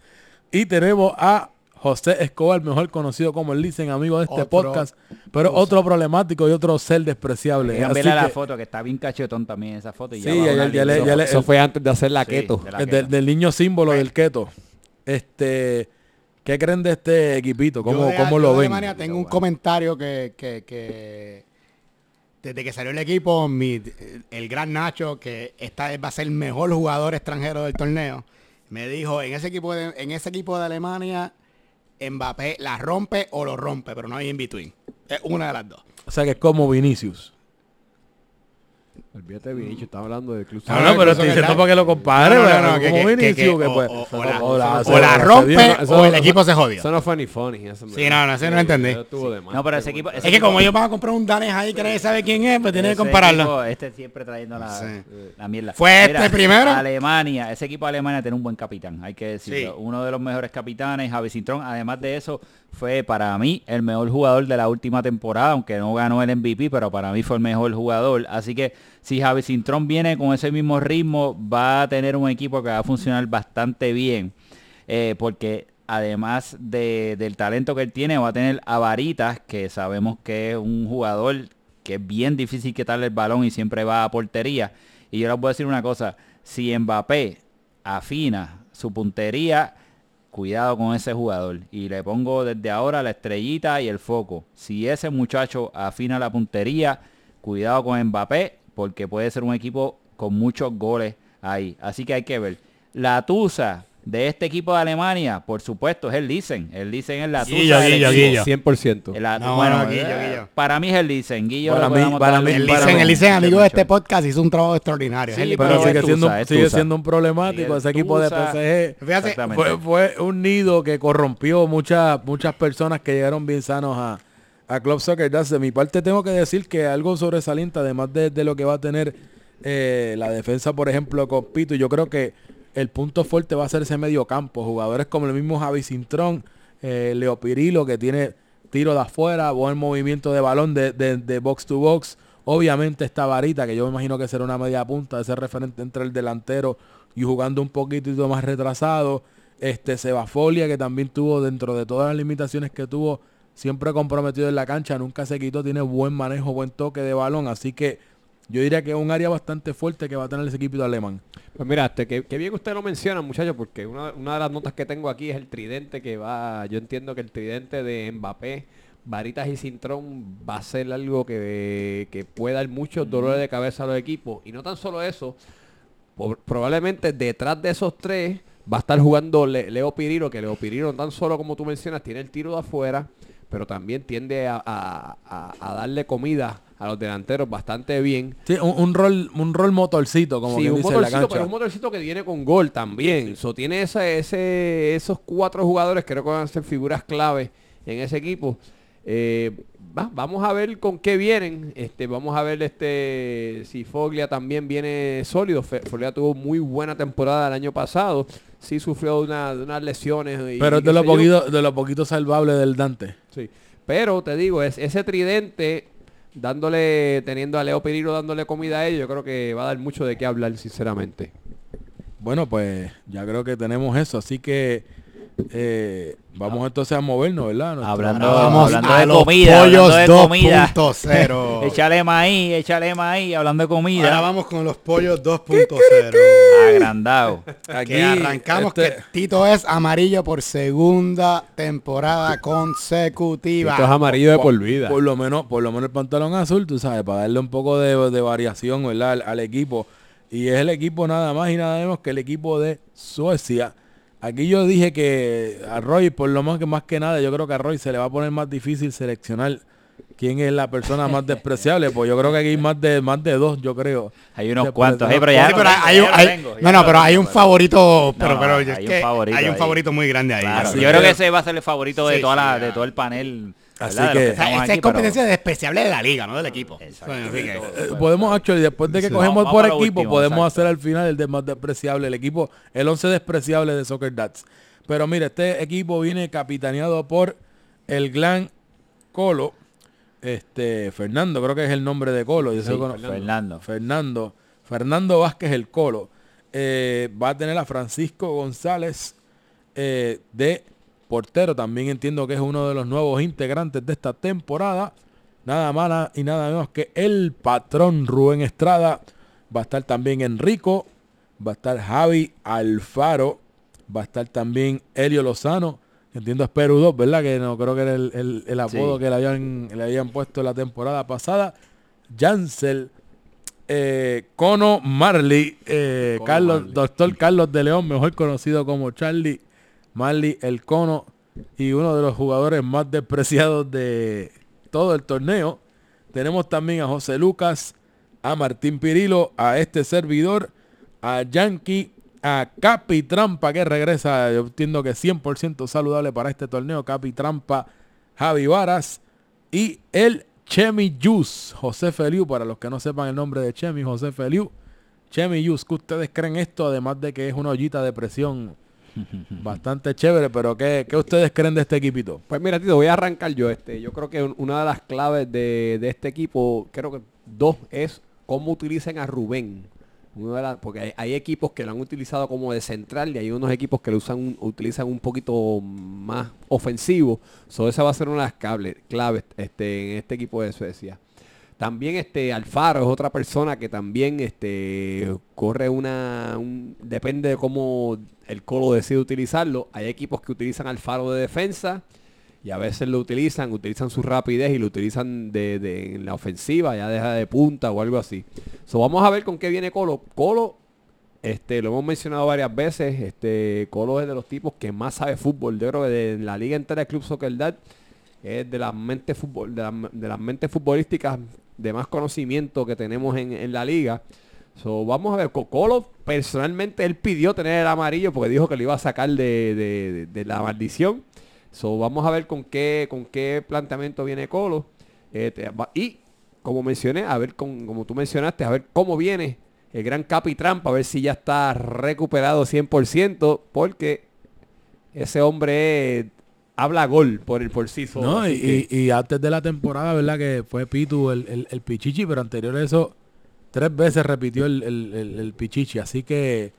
Y tenemos a José Escobar, mejor conocido como el Licen, amigo de este Otro podcast, pero otro problemático y otro ser despreciable. Que Así la foto, que está bien cachetón también esa foto. Y Sí, va ya- una ya le- línea. ya le- Eso fue antes de hacer la Sí, keto. de la el keto. del, del niño símbolo del keto. Este, ¿qué creen de este equipito? Yo ¿Cómo, de- cómo yo lo de ven? Alemania tengo un Bueno. comentario que, que- que desde que salió el equipo, mi- el gran Nacho, que esta vez va a ser el mejor jugador extranjero del torneo, me dijo, en ese equipo de, en ese equipo de Alemania, Mbappé la rompe o lo rompe, pero no hay in between. Es una de las dos. O sea que es como Vinicius. Olvídate Vinicio, estaba hablando del club. No, no, pero estoy diciendo está- para que lo compare, No, no, no, no, que- que- que- que, o- pues, o- o la- o la- o se- la se rompe o el equipo se jodió. Eso no fue ni funny. Eso Sí, no, no, eso no lo entendí. No, pero ese equipo... Es que como ellos van a comprar un danés ahí que nadie sabe quién es, pues tiene que compararlo. este siempre trayendo la, mierda. ¿Fue este primero? Alemania, ese equipo de Alemania tiene un buen capitán, hay que decirlo. Uno de los mejores capitanes, Javi Cintrón. Además de eso, fue para mí el mejor jugador de la última temporada, aunque no ganó el MVP, pero para mí fue el mejor jugador. Así que si Javi Cintrón viene con ese mismo ritmo, va a tener un equipo que va a funcionar bastante bien. eh, porque además de- del talento que él tiene, va a tener a Varitas, que sabemos que es un jugador que es bien difícil quitarle el balón y siempre va a portería. Y yo les voy a decir una cosa, si Mbappé afina su puntería, cuidado con ese jugador. Y le pongo desde ahora la estrellita y el foco. Si ese muchacho afina la puntería, cuidado con Mbappé, porque puede ser un equipo con muchos goles ahí. Así que hay que ver. La Tusa de este equipo de Alemania, por supuesto, es el Lisen. El Lisen es la Tusa Guillo, Guillo, equipo. Guillo. 100%. El at- No, bueno, no, Guillo, eh, Guillo. para mí es el Lisen. Guillo Para mí- para mí- El mí- el Licen, amigo de este podcast, hizo un trabajo extraordinario. Sí, Pero pero sigue, es siendo, Tusa, es sigue siendo un problemático. Sí, ese equipo de. PSG Fíjate, fue, fue un nido que corrompió muchas muchas personas que llegaron bien sanos a, a Club Soccer Dance. De mi parte tengo que decir que algo sobresaliente, además de, de lo que va a tener eh, la defensa, por ejemplo, con Pito, yo creo que el punto fuerte va a ser ese medio campo. Jugadores como el mismo Javi Cintrón, eh, Leo Pirilo, que tiene tiro de afuera, buen movimiento de balón de, de- de box to box. Obviamente esta varita, que yo me imagino que será una media punta, ese referente entre el delantero y jugando un poquitito más retrasado. Este Sebafolia, que también tuvo dentro de todas las limitaciones que tuvo, siempre comprometido en la cancha, nunca se quitó, tiene buen manejo, buen toque de balón. Así que yo diría que es un área bastante fuerte que va a tener ese equipo alemán. Pues mira, este, que, que bien usted lo menciona, muchachos, porque una, una de las notas que tengo aquí es el tridente que va, yo entiendo que el tridente de Mbappé, Varitas y Cintrón va a ser algo que, que puede dar muchos dolores de cabeza a los equipos. Y no tan solo eso, por- probablemente detrás de esos tres va a estar jugando Le- Leo Pirilo, que Leo Pirilo no tan solo como tú mencionas, tiene el tiro de afuera, pero también tiende a, a- a- a darle comida a los delanteros bastante bien. Sí, un, un rol, un rol motorcito, como sí, quien un dice en la motorcito, cancha. pero un motorcito que viene con gol también. So, tiene ese, ese, esos cuatro jugadores creo que van a ser figuras clave en ese equipo. Eh, va- vamos a ver con qué vienen. Este, vamos a ver este si Foglia también viene sólido. Foglia tuvo muy buena temporada el año pasado. Sí sufrió una- de unas lesiones. y- Pero y de lo yo. poquito, de lo poquito salvable del Dante. Sí. Pero te digo, es ese tridente dándole, teniendo a Leo Pereiro dándole comida a ellos, yo creo que va a dar mucho de qué hablar, sinceramente. Bueno, pues ya creo que tenemos eso, así que eh, vamos entonces a movernos, ¿verdad? Nuestro- Hablando- Ahora vamos hablando a de comida, pollos hablando de comida. 2.0. échale maíz, échale maíz, hablando de Ahora comida. vamos con los pollos 2.0. Agrandado. Aquí, Que arrancamos este- que Tito es amarillo por segunda temporada consecutiva. Esto es amarillo de por vida. Por lo menos, por lo menos el pantalón azul, tú sabes, para darle un poco de, de variación, ¿verdad? Al, al equipo. Y es el equipo nada más y nada menos que el equipo de Suecia. Aquí yo dije que a Roy, por lo más que más que nada, yo creo que a Roy se le va a poner más difícil seleccionar quién es la persona más despreciable. Pues yo creo que aquí hay más de más de dos, yo creo. Hay unos cuantos, eh, pero ya no, no, pero hay un favorito, pero, No, pero hay es un favorito hay un ahí. favorito muy grande ahí. Claro, yo creo que- ese va a ser el favorito de toda sí, la, de todo el panel. Así que- O sea, esa es competencia pero- despreciable de la liga, no del equipo. Exacto. Bueno, así que- Eh, podemos actually después de que Sí. cogemos Vamos por equipo último, podemos exacto. hacer al final el de más despreciable el equipo el 11 despreciable de Soccer Dats pero mire este equipo viene capitaneado por el Glan Colo este Fernando creo que es el nombre de Colo yo sé Fernando. Fernando Fernando Vázquez el Colo Eh, va a tener a Francisco González eh, de portero también entiendo que es uno de los nuevos integrantes de esta temporada nada más y nada menos que el patrón Rubén Estrada va a estar también Enrico va a estar Javi Alfaro va a estar también Helio Lozano entiendo es Perú 2, ¿verdad? Que no creo que era el, el- el apodo Sí. que le habían, le habían puesto la temporada pasada. Jansel, eh, Cono Marley, eh, Cono Carlos, Marley. doctor Carlos de León, mejor conocido como Charlie Marley, el Cono, y uno de los jugadores más despreciados de todo el torneo. Tenemos también a José Lucas, a Martín Pirilo, a este servidor, a Yankee, a Capi Trampa que regresa, yo entiendo que 100% saludable para este torneo, Capi Trampa, Javi Varas y el Chemi Yus, José Feliu, para los que no sepan el nombre de Chemi, José Feliu. Chemi Yus, ¿qué ustedes creen esto? Además de que es una ollita de presión bastante chévere, pero ¿qué, qué ustedes creen de este equipito? Pues mira, Tito, voy a arrancar yo este. Yo creo que un- una de las claves de, de este equipo, creo que dos, es cómo utilicen a Rubén. Una de las- porque hay, hay equipos que lo han utilizado como de central y hay unos equipos que lo usan, un- utilizan un poquito más ofensivo. So, esa va a ser una de las cable- claves este, en este equipo de Suecia. También este Alfaro es otra persona que también este corre una un- depende de cómo el Colo decide utilizarlo. Hay equipos que utilizan Alfaro de defensa y a veces lo utilizan, utilizan su rapidez y lo utilizan de, de- en la ofensiva, ya deja de punta o algo así. So, vamos a ver con qué viene Colo. Colo, este, lo hemos mencionado varias veces, este, Colo es de los tipos que más sabe fútbol. Yo creo de la liga entera de Club Soccer Dad es de las mentes de, la- de las mentes futbolísticas de más conocimiento que tenemos en, en la liga. So, vamos a ver, Co- Colo personalmente él pidió tener el amarillo porque dijo que lo iba a sacar de, de- de la maldición. So, vamos a ver con qué, con qué planteamiento viene Colo. Te- va- y como mencioné, a ver con, como tú mencionaste, a ver cómo viene el gran Capi Trampa, a ver si ya está recuperado 100%, porque ese hombre habla gol por el por sí solo. No, y, que- y- y antes de la temporada, ¿verdad? Que fue Pitu el, el, el Pichichi, pero anterior a eso, tres veces repitió el, el, el- el Pichichi. Así que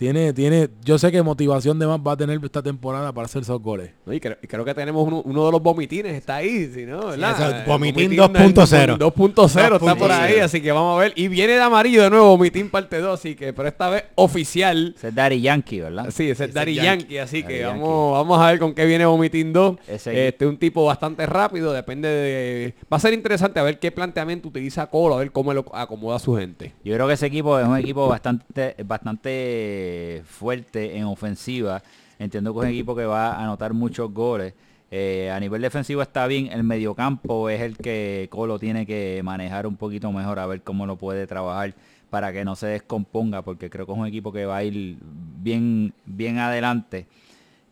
tiene, tiene, yo sé que motivación de más va a tener esta temporada para hacer esos goles. No, y, creo, y creo que tenemos uno, uno de los vomitines, está ahí, si no, ¿verdad? eso, El vomitín vomitín 2.0. 2.0 está por 2.0. ahí, así que vamos a ver. Y viene de amarillo de nuevo, vomitín parte 2, así que, pero esta vez oficial. Ese es Daddy Yankee, ¿verdad? Sí, ese es Ese Daddy Yankee, Yankee. así Daddy que Yankee. vamos, vamos a ver con qué viene Vomitín 2. Ese- Este un tipo bastante rápido, depende de... Va a ser interesante a ver qué planteamiento utiliza Colo, a ver cómo lo acomoda a su gente. Yo creo que ese equipo es un equipo bastante, bastante fuerte en ofensiva. Entiendo que es un equipo que va a anotar muchos goles. Eh, a nivel defensivo está bien, el mediocampo es el que Colo tiene que manejar un poquito mejor a ver cómo lo puede trabajar para que no se descomponga, porque creo que es un equipo que va a ir bien, bien adelante.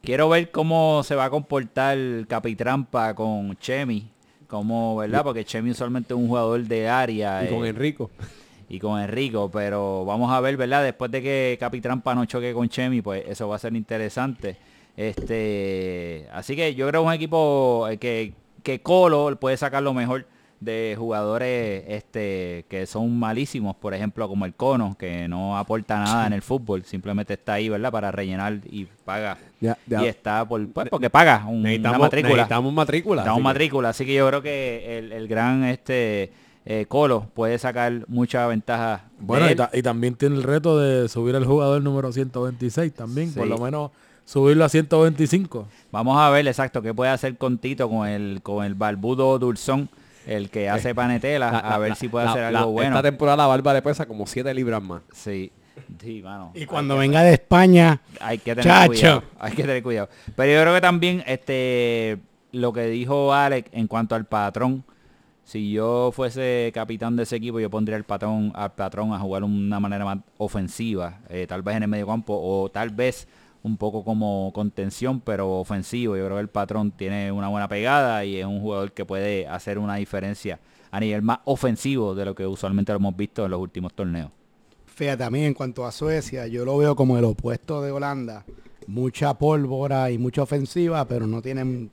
Quiero ver cómo se va a comportar Capitrampa con Chemi, como, ¿verdad? Porque Chemi usualmente es un jugador de área. Y con eh, Enrico. Y con Enrico, pero vamos a ver, ¿verdad? Después de que Capitrampa no choque con Chemi, pues eso va a ser interesante. Este, así que yo creo un equipo eh, que, que Colo puede sacar lo mejor de jugadores este, que son malísimos, por ejemplo, como el Cono, que no aporta nada en el fútbol, simplemente está ahí, ¿verdad? Para rellenar y paga. Ya, ya. Y está por, pues, porque paga un- una matrícula. necesitamos matrícula. Necesitamos así matrícula, así que yo creo que el, el gran este eh, Colo puede sacar mucha ventaja. Bueno, y, él. ta- y también tiene el reto de subir al jugador número 126 también, por lo menos subirlo a 125. Vamos a ver exacto qué puede hacer con Tito, con el, con el barbudo Dulzón, el que hace panetela, La- a la- ver la- si puede la- hacer la- algo bueno. Esta temporada la barba le pesa como 7 libras más. Sí, sí, mano. Y cuando venga de España, hay que tener Chacho. cuidado. Hay que tener cuidado. Pero yo creo que también este lo que dijo Alex en cuanto al patrón, si yo fuese capitán de ese equipo, yo pondría al patrón, al patrón a jugar de una manera más ofensiva, eh, tal vez en el medio campo, o tal vez un poco como contención, pero ofensivo. Yo creo que el patrón tiene una buena pegada y es un jugador que puede hacer una diferencia a nivel más ofensivo de lo que usualmente lo hemos visto en los últimos torneos. fíjate a mí en cuanto a Suecia, yo lo veo como el opuesto de Holanda. Mucha pólvora y mucha ofensiva, pero no tienen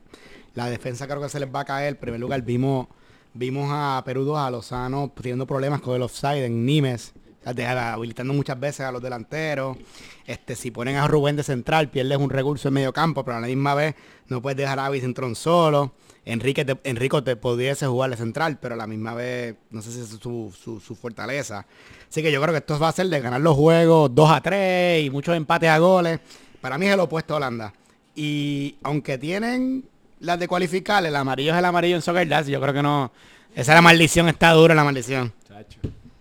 la defensa creo que se les va a caer. En primer lugar vimos vimos a Perú 2 a Lozano teniendo problemas con el offside en Nimes, habilitando muchas veces a los delanteros. Este, si ponen a Rubén de central, pierdes un recurso en medio campo, pero a la misma vez no puedes dejar a Vicentron solo. Enrique te- Enrico te pudiese jugar de central, pero a la misma vez no sé si es su, su- su fortaleza. Así que yo creo que esto va a ser de ganar los juegos 2 a 3 y muchos empates a goles. Para mí es el opuesto a Holanda. Y aunque tienen las de cualificar, el amarillo es el amarillo en Soccer Dash, yo creo que no. Esa es la maldición, está dura la maldición. Chacho.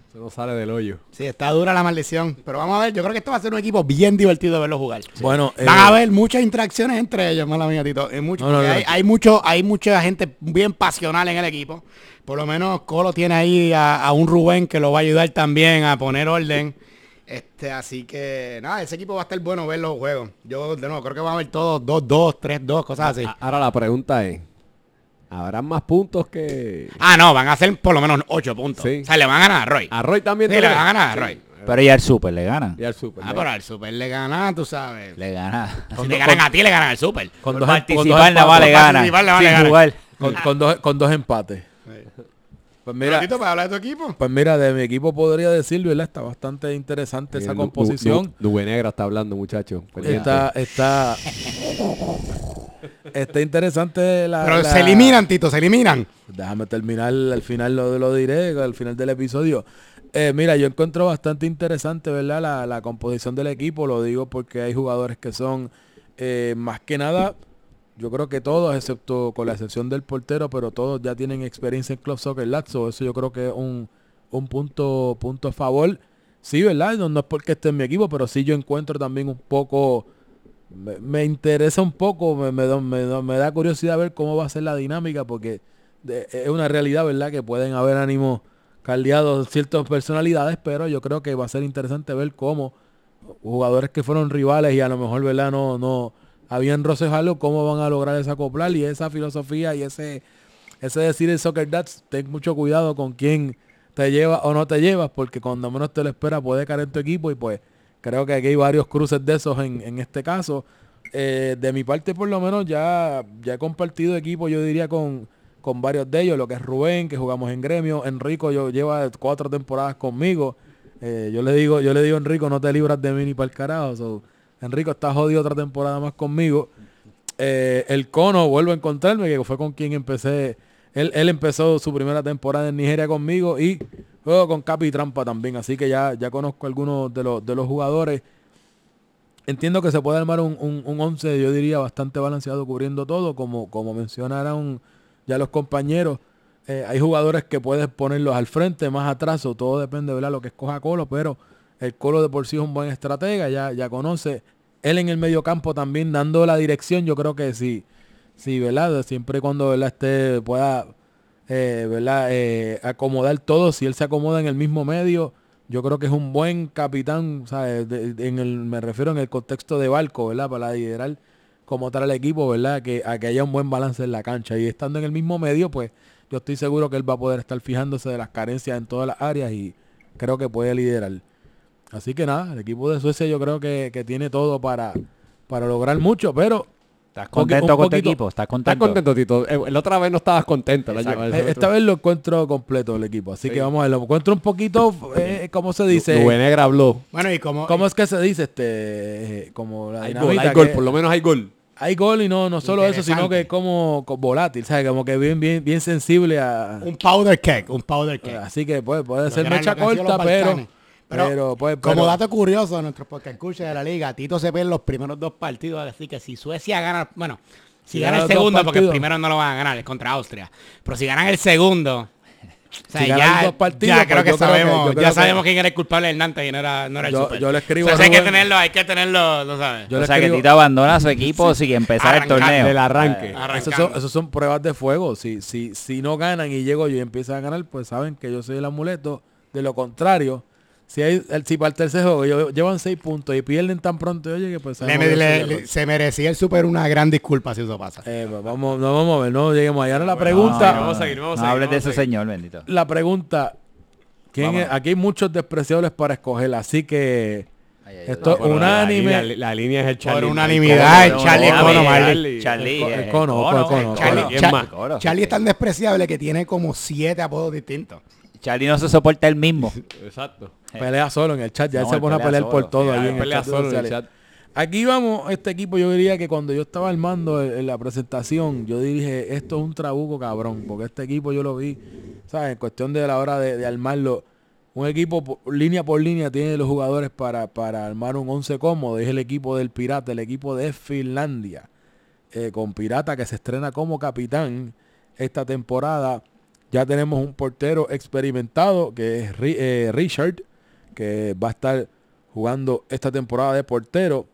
Eso no sale del hoyo. Sí, está dura la maldición. Pero vamos a ver, yo creo que esto va a ser un equipo bien divertido de verlo jugar. Bueno, Van eh, a haber muchas interacciones entre ellos, mala mía, Tito. Hay, mucho- No, no, porque no. hay, hay mucho, hay mucha gente bien pasional en el equipo. Por lo menos Colo tiene ahí a, a un Rubén que lo va a ayudar también a poner orden. Este, así que nada, ese equipo va a estar bueno ver los juegos. Yo de nuevo creo que va a haber todos 2-2, 3-2, cosas así. Ahora la pregunta es, ¿habrán más puntos que... Ah, no, van a hacer por lo menos 8 puntos. Sí. O sea, le van a ganar a Roy. A Roy también. Sí, ¿tú le van a ganar a Roy. Pero ya el Super le gana. Y al Super. Ah, pero al Super le gana, tú sabes. Le gana. Si te ganan a ti, le ganan al Super. con con dos participar nada más le empates, gana. Sin le jugar. con, con dos, con dos empates. Pues mira, para hablar de tu equipo. pues mira, de mi equipo podría decir, ¿verdad? Está bastante interesante esa Eh, composición. Nu- Nube Negra está hablando, muchachos. Está, está, está interesante la... Pero la- se eliminan, Tito, se eliminan. Déjame terminar, al final lo, lo diré, al final del episodio. Eh, mira, yo encuentro bastante interesante, ¿verdad? La, la composición del equipo, lo digo porque hay jugadores que son, eh, más que nada, yo creo que todos, excepto con la excepción del portero, pero todos ya tienen experiencia en Club Soccer Lazio, eso yo creo que es un, un punto, punto a favor. Sí, ¿verdad? No, no es porque esté en mi equipo, pero sí yo encuentro también un poco, me, me interesa un poco, me, me me da- curiosidad ver cómo va a ser la dinámica, porque es una realidad, ¿verdad? Que pueden haber ánimos caldeados ciertas personalidades, pero yo creo que va a ser interesante ver cómo jugadores que fueron rivales y a lo mejor, ¿verdad? No, no habían roces algo, cómo van a lograr esa acoplar y esa filosofía y ese, ese decir el soccer dads, ten mucho cuidado con quién te lleva o no te llevas, porque cuando menos te lo espera puede caer en tu equipo y pues creo que aquí hay varios cruces de esos en, en este caso. Eh, de mi parte por lo menos ya, ya he compartido equipo, yo diría con, con varios de ellos, lo que es Rubén, que jugamos en gremio, Enrico yo lleva cuatro temporadas conmigo. Eh, yo le digo, yo le digo Enrico, no te libras de mí ni para el carajo. Enrico está jodido otra temporada más conmigo. Eh, el Cono vuelvo a encontrarme, que fue con quien empecé. Él, él empezó su primera temporada en Nigeria conmigo y juego con Capi Trampa también. Así que ya, ya conozco algunos de los, de los jugadores. Entiendo que se puede armar un, un, un 11, yo diría, bastante balanceado cubriendo todo, como, como mencionaron ya los compañeros. Eh, hay jugadores que puedes ponerlos al frente, más atrás, o todo depende de lo que escoja Colo, pero el Colo de por sí es un buen estratega, ya, ya conoce. Él en el medio campo también dando la dirección, yo creo que si, si, ¿verdad? Siempre y cuando, ¿verdad? Pueda, eh, ¿verdad? Eh, acomodar todo, si él se acomoda en el mismo medio, yo creo que es un buen capitán, en el, me refiero en el contexto de barco, ¿verdad? Para liderar como tal el equipo, ¿verdad? Que, a que haya un buen balance en la cancha. Y estando en el mismo medio, pues yo estoy seguro que él va a poder estar fijándose de las carencias en todas las áreas y creo que puede liderar. Así que nada, el equipo de Suecia yo creo que, que tiene todo para, para lograr mucho, pero ¿Estás contento con tu poquito- equipo? ¿Estás ¿Estás contento? contento, Tito? Eh, La otra vez no estabas contento. Exacto. eh, esta vez lo encuentro completo el equipo. Así Sí. que vamos a ver, lo encuentro un poquito, eh, ¿cómo se dice? Nube Negra habló. Bueno, y como... ¿Cómo es que se dice? este eh, Como la Hay gol, hay gol, por lo menos hay gol. hay gol y no, no solo eso, sino que es como, como volátil, ¿sabes? Como que bien, bien, bien sensible a... Un powder cake, un powder cake. Así que pues, puede ser mecha corta, pero, Balcanes. Pero, Pero, pues, Como pero- dato curioso, nuestros podcast escucha de la liga, Tito se ve en los primeros dos partidos, así que si Suecia gana, bueno, si Si gana gana el segundo, porque el primero no lo van a ganar, es contra Austria, pero si ganan el segundo, o sea, Si ganan ya, los dos partidos, ya creo pues que creo que- sabemos, creo ya que- sabemos quién era el culpable del Nantes y no era, no era el Yo- super. yo le escribo O sea, a hay que tenerlo, hay que tenerlo, ¿no sabes? Yo o le sea, que Tito abandona su equipo sin empezar el torneo. arranque. Eh, Esos Arrancando. son, esos son pruebas de fuego. Si, si, si no ganan y llego yo y empiezan a ganar, pues saben que yo soy el amuleto. De lo contrario, si hay el, si para el tercer juego yo- llevan seis puntos y pierden tan pronto, oye, que pues Le- le- eso le- se merecía el super una gran disculpa si eso pasa. eh, pues, vamos, no vamos a ver, no lleguemos allá. Ahora la no, pregunta, no, vamos a seguir, vamos a no seguir, hables de seguir. señor, bendito. la pregunta, ¿quién es? aquí hay muchos despreciables para escoger, así que Ay, ay, esto Bueno, unánime. La, línea- la línea es el Charlie. Por unanimidad, el Charlie no, Cono, no, Marley. Charlie. Charlie. Charlie, es tan despreciable que tiene como siete apodos distintos. Charlie no se soporta él mismo. Exacto. pelea solo en el chat, ya No, él se pone a pelea pelear solo. por todo Ya, ahí en el chat solo en el chat. Aquí vamos, este equipo yo diría que cuando yo estaba armando la presentación, yo dije, esto es un trabuco cabrón, porque este equipo yo lo vi, ¿sabes? En cuestión de la hora de, de armarlo, un equipo po- línea por línea tiene los jugadores para, para armar un 11 cómodo, es el equipo del Pirata, el equipo de Finlandia, eh, con Pirata que se estrena como capitán esta temporada. Ya tenemos un portero experimentado que es Ri- eh, Richard, que va a estar jugando esta temporada de portero.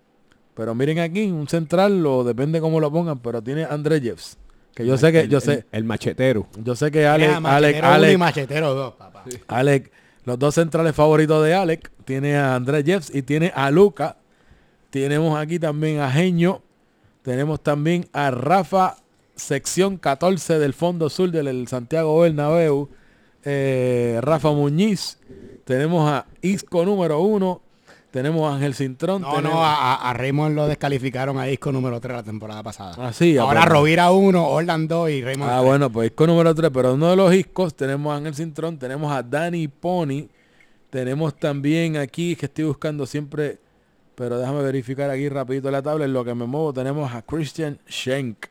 Pero miren aquí, un central, o depende cómo lo pongan, pero tiene André Jeffs. Que yo sé que, yo El- sé, El, machetero. yo sé que Alex, Mira, Alex, uno y Alex, machetero dos, papá. Alex, los dos centrales favoritos de Alex, tiene a Andrés Jeffs y tiene a Luca. Tenemos aquí también a Genio. Tenemos también a Rafa, sección 14 del Fondo Sur del el Santiago Bernabéu. eh, Rafa Muñiz. Tenemos a Isco número 1. Tenemos a Ángel Cintrón. No, tenemos- no, a, a- Raymond lo descalificaron a disco número 3 la temporada pasada. Ah, sí, ah, Ahora pero- Rovira 1, Orlando 2 y Raymond Ah, 3. bueno, pues Isco número 3, pero uno de los Iscos tenemos a Ángel Cintrón, tenemos a Danny Pony, tenemos también aquí, que estoy buscando siempre, pero déjame verificar aquí rapidito la tabla, en lo que me muevo, tenemos a Christian Schenk,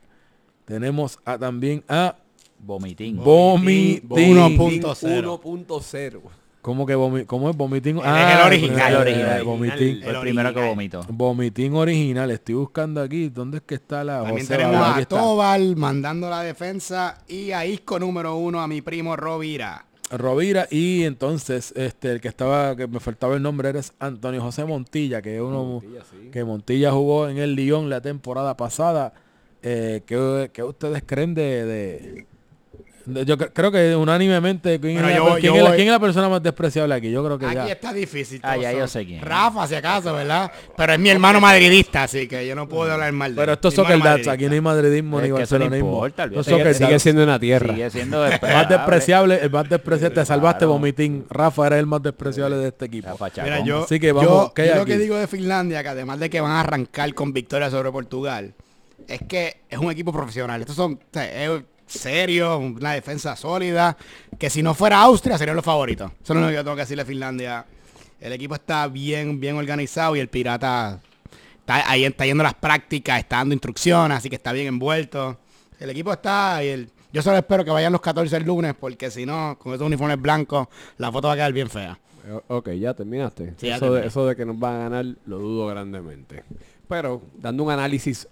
tenemos a, también a Vomitín. Vomiting. 1.0. 1.0. ¿Cómo que vomi- cómo es Vomiting? es el original, eh, el original. Vomiting. Fue el El primero que original. vomitó. Vomiting original, estoy buscando aquí, ¿dónde es que está la También José? tenemos a. Tobal mandando la defensa y a Isco número 1 a mi primo Rovira. Rovira y entonces este el que estaba que me faltaba el nombre eres Antonio José Montilla que es uno Montilla, sí. que Montilla jugó en el Lyon la temporada pasada eh, ¿qué, qué ustedes creen de, de- de- yo cre- creo que unánimemente ¿quién, Bueno, es, la, yo- quién yo es la- voy- quién es la persona más despreciable aquí? yo creo que Aquí ya está difícil. Ah, ya yo sé quién. Rafa, si acaso, ¿verdad? Pero es mi hermano madridista, así que yo no puedo hablar mal de pero esto es soccer madridista. aquí no hay madridismo Es ni no barcelonismo olvídate. soccer Sigue, sigue siendo una tierra. Sigue siendo más despreciable. el más despreciable te salvaste Claro. vomitín Rafa era el más despreciable de este equipo. Mira, yo, Así que vamos, yo- ¿qué hay yo lo que digo de Finlandia, que además de que van a arrancar con victoria sobre Portugal, es que es un equipo profesional. Estos son o sea, es serio, una defensa sólida, que si no fuera Austria serían los favoritos. Eso es lo único que yo tengo que decirle a Finlandia. El equipo está bien, bien organizado y el Pirata está ahí está yendo las prácticas, está dando instrucciones, así que está bien envuelto. El equipo está y el, yo solo espero que vayan los 14 el lunes, porque si no, con esos uniformes blancos, la foto va a quedar bien fea. Eh, Ok, ya terminaste. Sí, ya eso, de, eso de que nos van a ganar lo dudo grandemente. Pero dando un análisis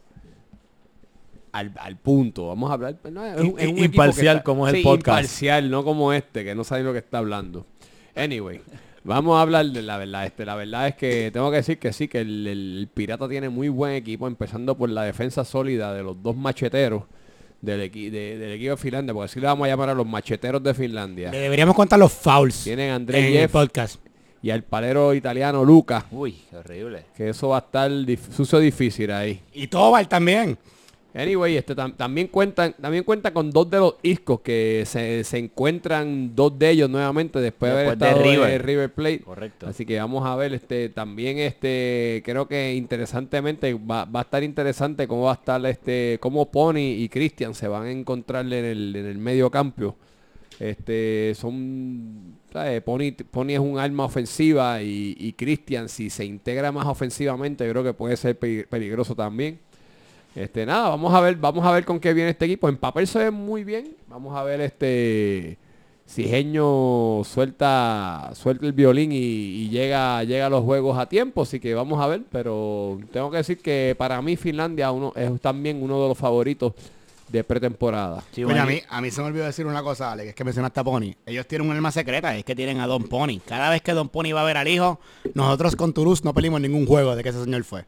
al, al punto, vamos a hablar. pues, no, es un- es un Imparcial como es el podcast. Imparcial, no como este, que no sabe lo que está hablando. Anyway, Vamos a hablar de la verdad. Este, la verdad es que tengo que decir que sí, que el, el Pirata tiene muy buen equipo, empezando por la defensa sólida de los dos macheteros del, equi- de- del equipo de Finlandia, porque así le vamos a llamar a los macheteros de Finlandia. Le deberíamos contar los fouls Tienen a en el podcast. y al palero italiano Luca, Uy, qué horrible. que eso va a estar dif- sucio difícil ahí. Y Tobal también. Anyway, este tam- también cuentan, también cuenta con dos de los iscos que se, se encuentran dos de ellos nuevamente después, de haber Después de estado River. en River Plate. Correcto. Así que vamos a ver, este, también este, creo que interesantemente va, va a estar interesante cómo va a estar este, cómo Pony y Christian se van a encontrar en el, en el medio campo. Este, son, ¿sabes? Pony, Pony es un arma ofensiva y, y Christian si se integra más ofensivamente, yo creo que puede ser pe- peligroso también. Este, nada, vamos a ver, vamos a ver con qué viene este equipo. En papel se ve muy bien. Vamos a ver este si Genio suelta, suelta el violín y, y llega, llega a los juegos a tiempo, así que vamos a ver, pero tengo que decir que para mí Finlandia uno, es también uno de los favoritos de pretemporada. Sí, bueno, a mí, a mí se me olvidó decir una cosa, Ale, que es que mencionaste a Pony. Ellos tienen un arma secreta, es que tienen a Don Pony. Cada vez que Don Pony va a ver al hijo, nosotros con Toulouse no perdimos ningún juego de que ese señor fue.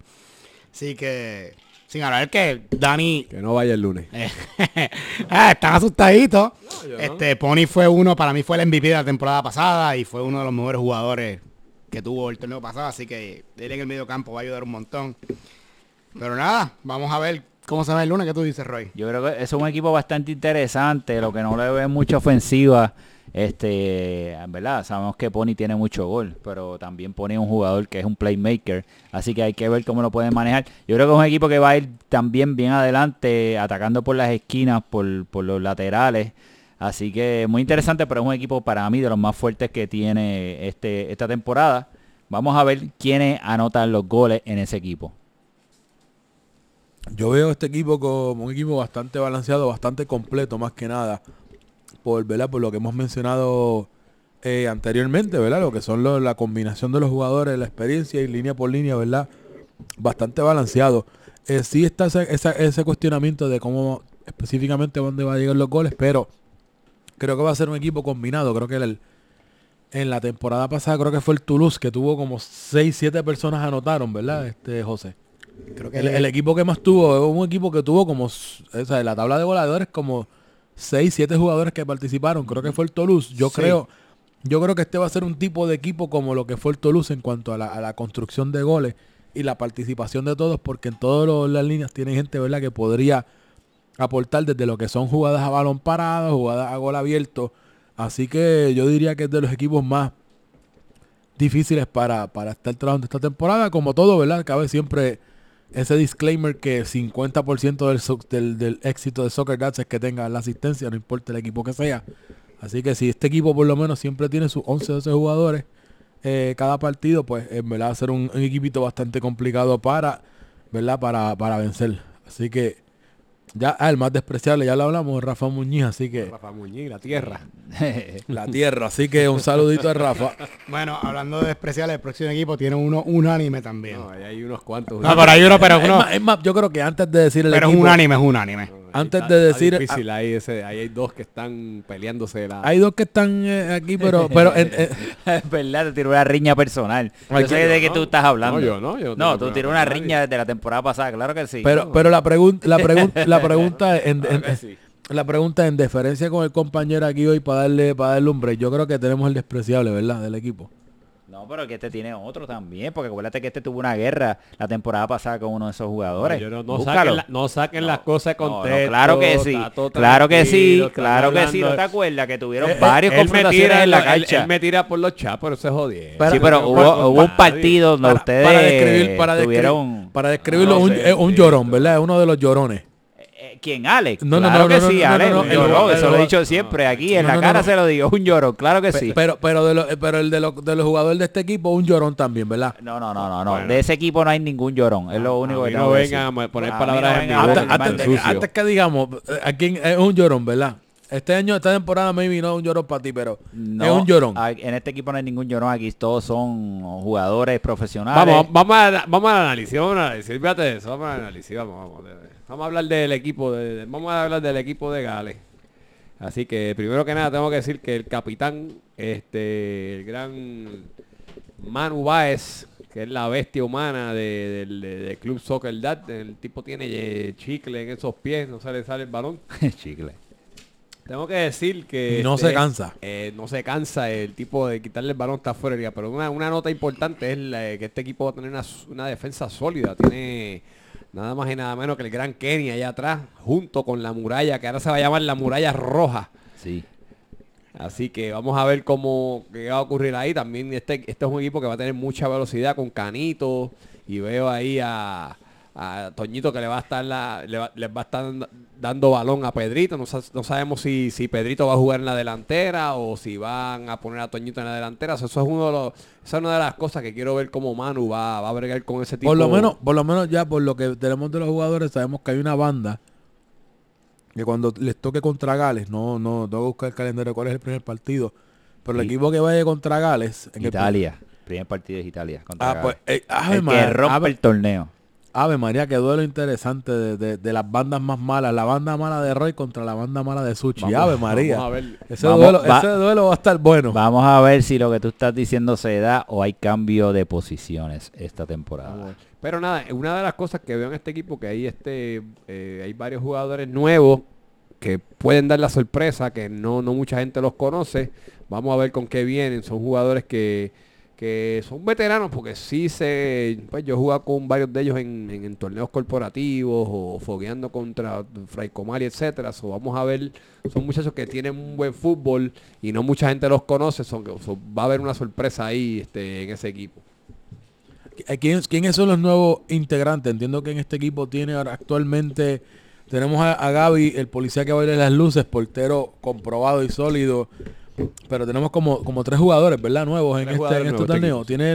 Así que, sin hablar que Dani Que no vaya el lunes. Eh, ah, están asustaditos. no. este Pony fue uno, para mí fue el MVP de la temporada pasada y fue uno de los mejores jugadores que tuvo el torneo pasado, así que él en el medio campo va a ayudar un montón. Pero nada, vamos a ver cómo se ve el lunes, ¿qué tú dices, Roy? Yo creo que es un equipo bastante interesante, lo que no le ve mucha ofensiva, este, en verdad, sabemos que Pony tiene mucho gol, pero también Pony es un jugador que es un playmaker, así que hay que ver cómo lo pueden manejar. Yo creo que es un equipo que va a ir también bien adelante, atacando por las esquinas, por, por los laterales, así que muy interesante, pero es un equipo para mí de los más fuertes que tiene este, esta temporada. Vamos a ver quiénes anotan los goles en ese equipo. Yo veo este equipo como un equipo bastante balanceado, bastante completo más que nada. Por, ¿verdad? por lo que hemos mencionado eh, anteriormente, ¿verdad? Lo que son lo- la combinación de los jugadores, la experiencia y línea por línea, ¿verdad? Bastante balanceado. Eh, sí está ese, ese cuestionamiento de cómo específicamente dónde va a llegar los goles, pero creo que va a ser un equipo combinado. Creo que el- en la temporada pasada creo que fue el Toulouse que tuvo como 6, 7 personas anotaron, ¿verdad? Este José. Creo que El, el equipo que más tuvo es un equipo que tuvo como, o sea, la tabla de goleadores como 6, 7 jugadores que participaron. Creo que fue el Toulouse. Yo Sí. creo yo creo que este va a ser un tipo de equipo como lo que fue el Toulouse en cuanto a la, a la construcción de goles y la participación de todos, porque en todas las líneas tienen gente, ¿verdad?, que podría aportar desde lo que son jugadas a balón parado, jugadas a gol abierto. Así que yo diría que es de los equipos más difíciles para, para estar trabajando esta temporada. Como todo, ¿verdad? Cabe siempre ese disclaimer que 50% del, del, éxito de Soccer Dats es que tenga la asistencia, no importa el equipo que sea. Así que si este equipo por lo menos siempre tiene sus 11 o 12 jugadores eh, cada partido, pues en verdad va a ser un, un equipito bastante complicado para, ¿verdad? Para, para vencer. Así que ya, ah, el más despreciable, ya lo hablamos, Rafa Muñiz, así que Rafa Muñiz, la tierra. la tierra, así que un saludito a Rafa. Bueno, hablando de despreciar, el próximo equipo tiene uno unánime también. No, ahí hay unos cuantos. No, pero hay uno, pero es, uno, más, es más, yo creo que antes de decir el pero es equipo, unánime, es un unánime. Antes Está- de está decir- difícil, ahí, ese, ahí hay dos que están peleándose la... hay dos que están eh, aquí, pero, pero en- en- Es verdad, te tiró una riña personal. Yo sé que de yo qué no. tú estás hablando. No, yo no, yo no No, tú tiró una riña desde la temporada pasada, claro que sí. pero, pero la pregunta, la pregunta, la pregunta en, sí. la pregunta en deferencia con el compañero aquí hoy para darle, para darle un break. Yo creo que tenemos el despreciable, ¿verdad? Del equipo. No, pero que este tiene otro también, porque acuérdate que este tuvo una guerra la temporada pasada con uno de esos jugadores. Yo no, no saquen, la- no saquen las cosas de No, no, contexto. claro que sí, claro que sí, claro que sí. ¿No te acuerdas que tuvieron Eh, eh, varias él me confrontaciones tira en la él- cancha? Él, me tira por los chats, pero se jodió. Para- sí, pero hubo, un partido donde Para, ustedes para describir, para, describir- tuvieron... para describirlo, No un, un sí, llorón, ¿verdad? Es uno de los llorones. Eh, ¿Quién, Alex? No, claro no, que no, sí, no, no, Alex. un eso lo he dicho siempre aquí, en la no, cara no. se lo digo, un llorón, claro que Pe- sí. Pero, pero de los, pero el de los, de los jugadores de este equipo, un llorón también, ¿verdad? No, no, no, no, no. Bueno. De ese equipo no hay ningún llorón. Es lo único a que mí no vengan a poner A palabras no en Antes, antes- antes que digamos, eh, aquí es un llorón, ¿verdad? Este año, esta temporada maybe no es un llorón para ti, pero No, es un llorón. En este equipo no hay ningún llorón. Aquí todos son jugadores profesionales. Vamos, vamos, a, vamos al análisis, vamos al análisis. Fíjate de eso, vamos al análisis, vamos, vamos. Vamos a hablar del equipo de, de- vamos a hablar del equipo de Gales. Así que primero que nada tengo que decir que el capitán, este, el gran Manu Baez, que es la bestia humana de- del de- del Club Soccer Dad. El tipo tiene eh, chicle en esos pies, no se le sale el balón. Chicle. Tengo que decir que... Y no este, se cansa. eh, no se cansa el tipo de quitarle el balón está fuera. Pero una, una nota importante es la- que este equipo va a tener una, una defensa sólida. Tiene nada más y nada menos que el Gran Kenny allá atrás, junto con la muralla, que ahora se va a llamar la muralla roja. Sí. Así que vamos a ver cómo qué va a ocurrir ahí. También este, este es un equipo que va a tener mucha velocidad con Canito. Y veo ahí a, a Toñito que le va a estar la, le va, les va a estar dando- balón a Pedrito. No, no sabemos si, si Pedrito va a jugar en la delantera o si van a poner a Toñito en la delantera. Eso, es uno de los, esa es una de las cosas que quiero ver cómo Manu va, va a bregar con ese tipo. Por lo menos, por lo menos ya por lo que tenemos de los jugadores, sabemos que hay una banda que cuando les toque contra Gales, no, no, tengo que buscar el calendario cuál es el primer partido. Pero el Y- equipo que vaya contra Gales, en el- Italia. Primer partido es Italia. contra ah, pues, eh, el que rompe Ave- el torneo. Ave María, que duelo interesante de, de- de las bandas más malas. La banda mala de Roy contra la banda mala de Suchi. Vamos- Ave María. vamos a ver. Ese, Vamos, duelo, va- ese duelo va a estar bueno. Vamos a ver si lo que tú estás diciendo se da o hay cambio de posiciones esta temporada. Pero nada, una de las cosas que veo en este equipo que hay este eh, hay varios jugadores nuevos que pueden dar la sorpresa, que no, no mucha gente los conoce. Vamos a ver con qué vienen. Son jugadores que, que son veteranos porque sí se... Pues yo he jugado con varios de ellos en, en- torneos corporativos o fogueando contra Fray Comari, etcétera. So, vamos a ver, son muchachos que tienen un buen fútbol y no mucha gente los conoce. Son, so, va a haber una sorpresa ahí este, en ese equipo. Eh, ¿Quién- ¿Quiénes son los nuevos integrantes? Entiendo que en este equipo tiene actualmente, tenemos a, a Gaby, el policía que baila las luces, portero comprobado y sólido. Pero tenemos como, como tres jugadores, ¿verdad? Nuevos en Tres este, en este torneo. Tiene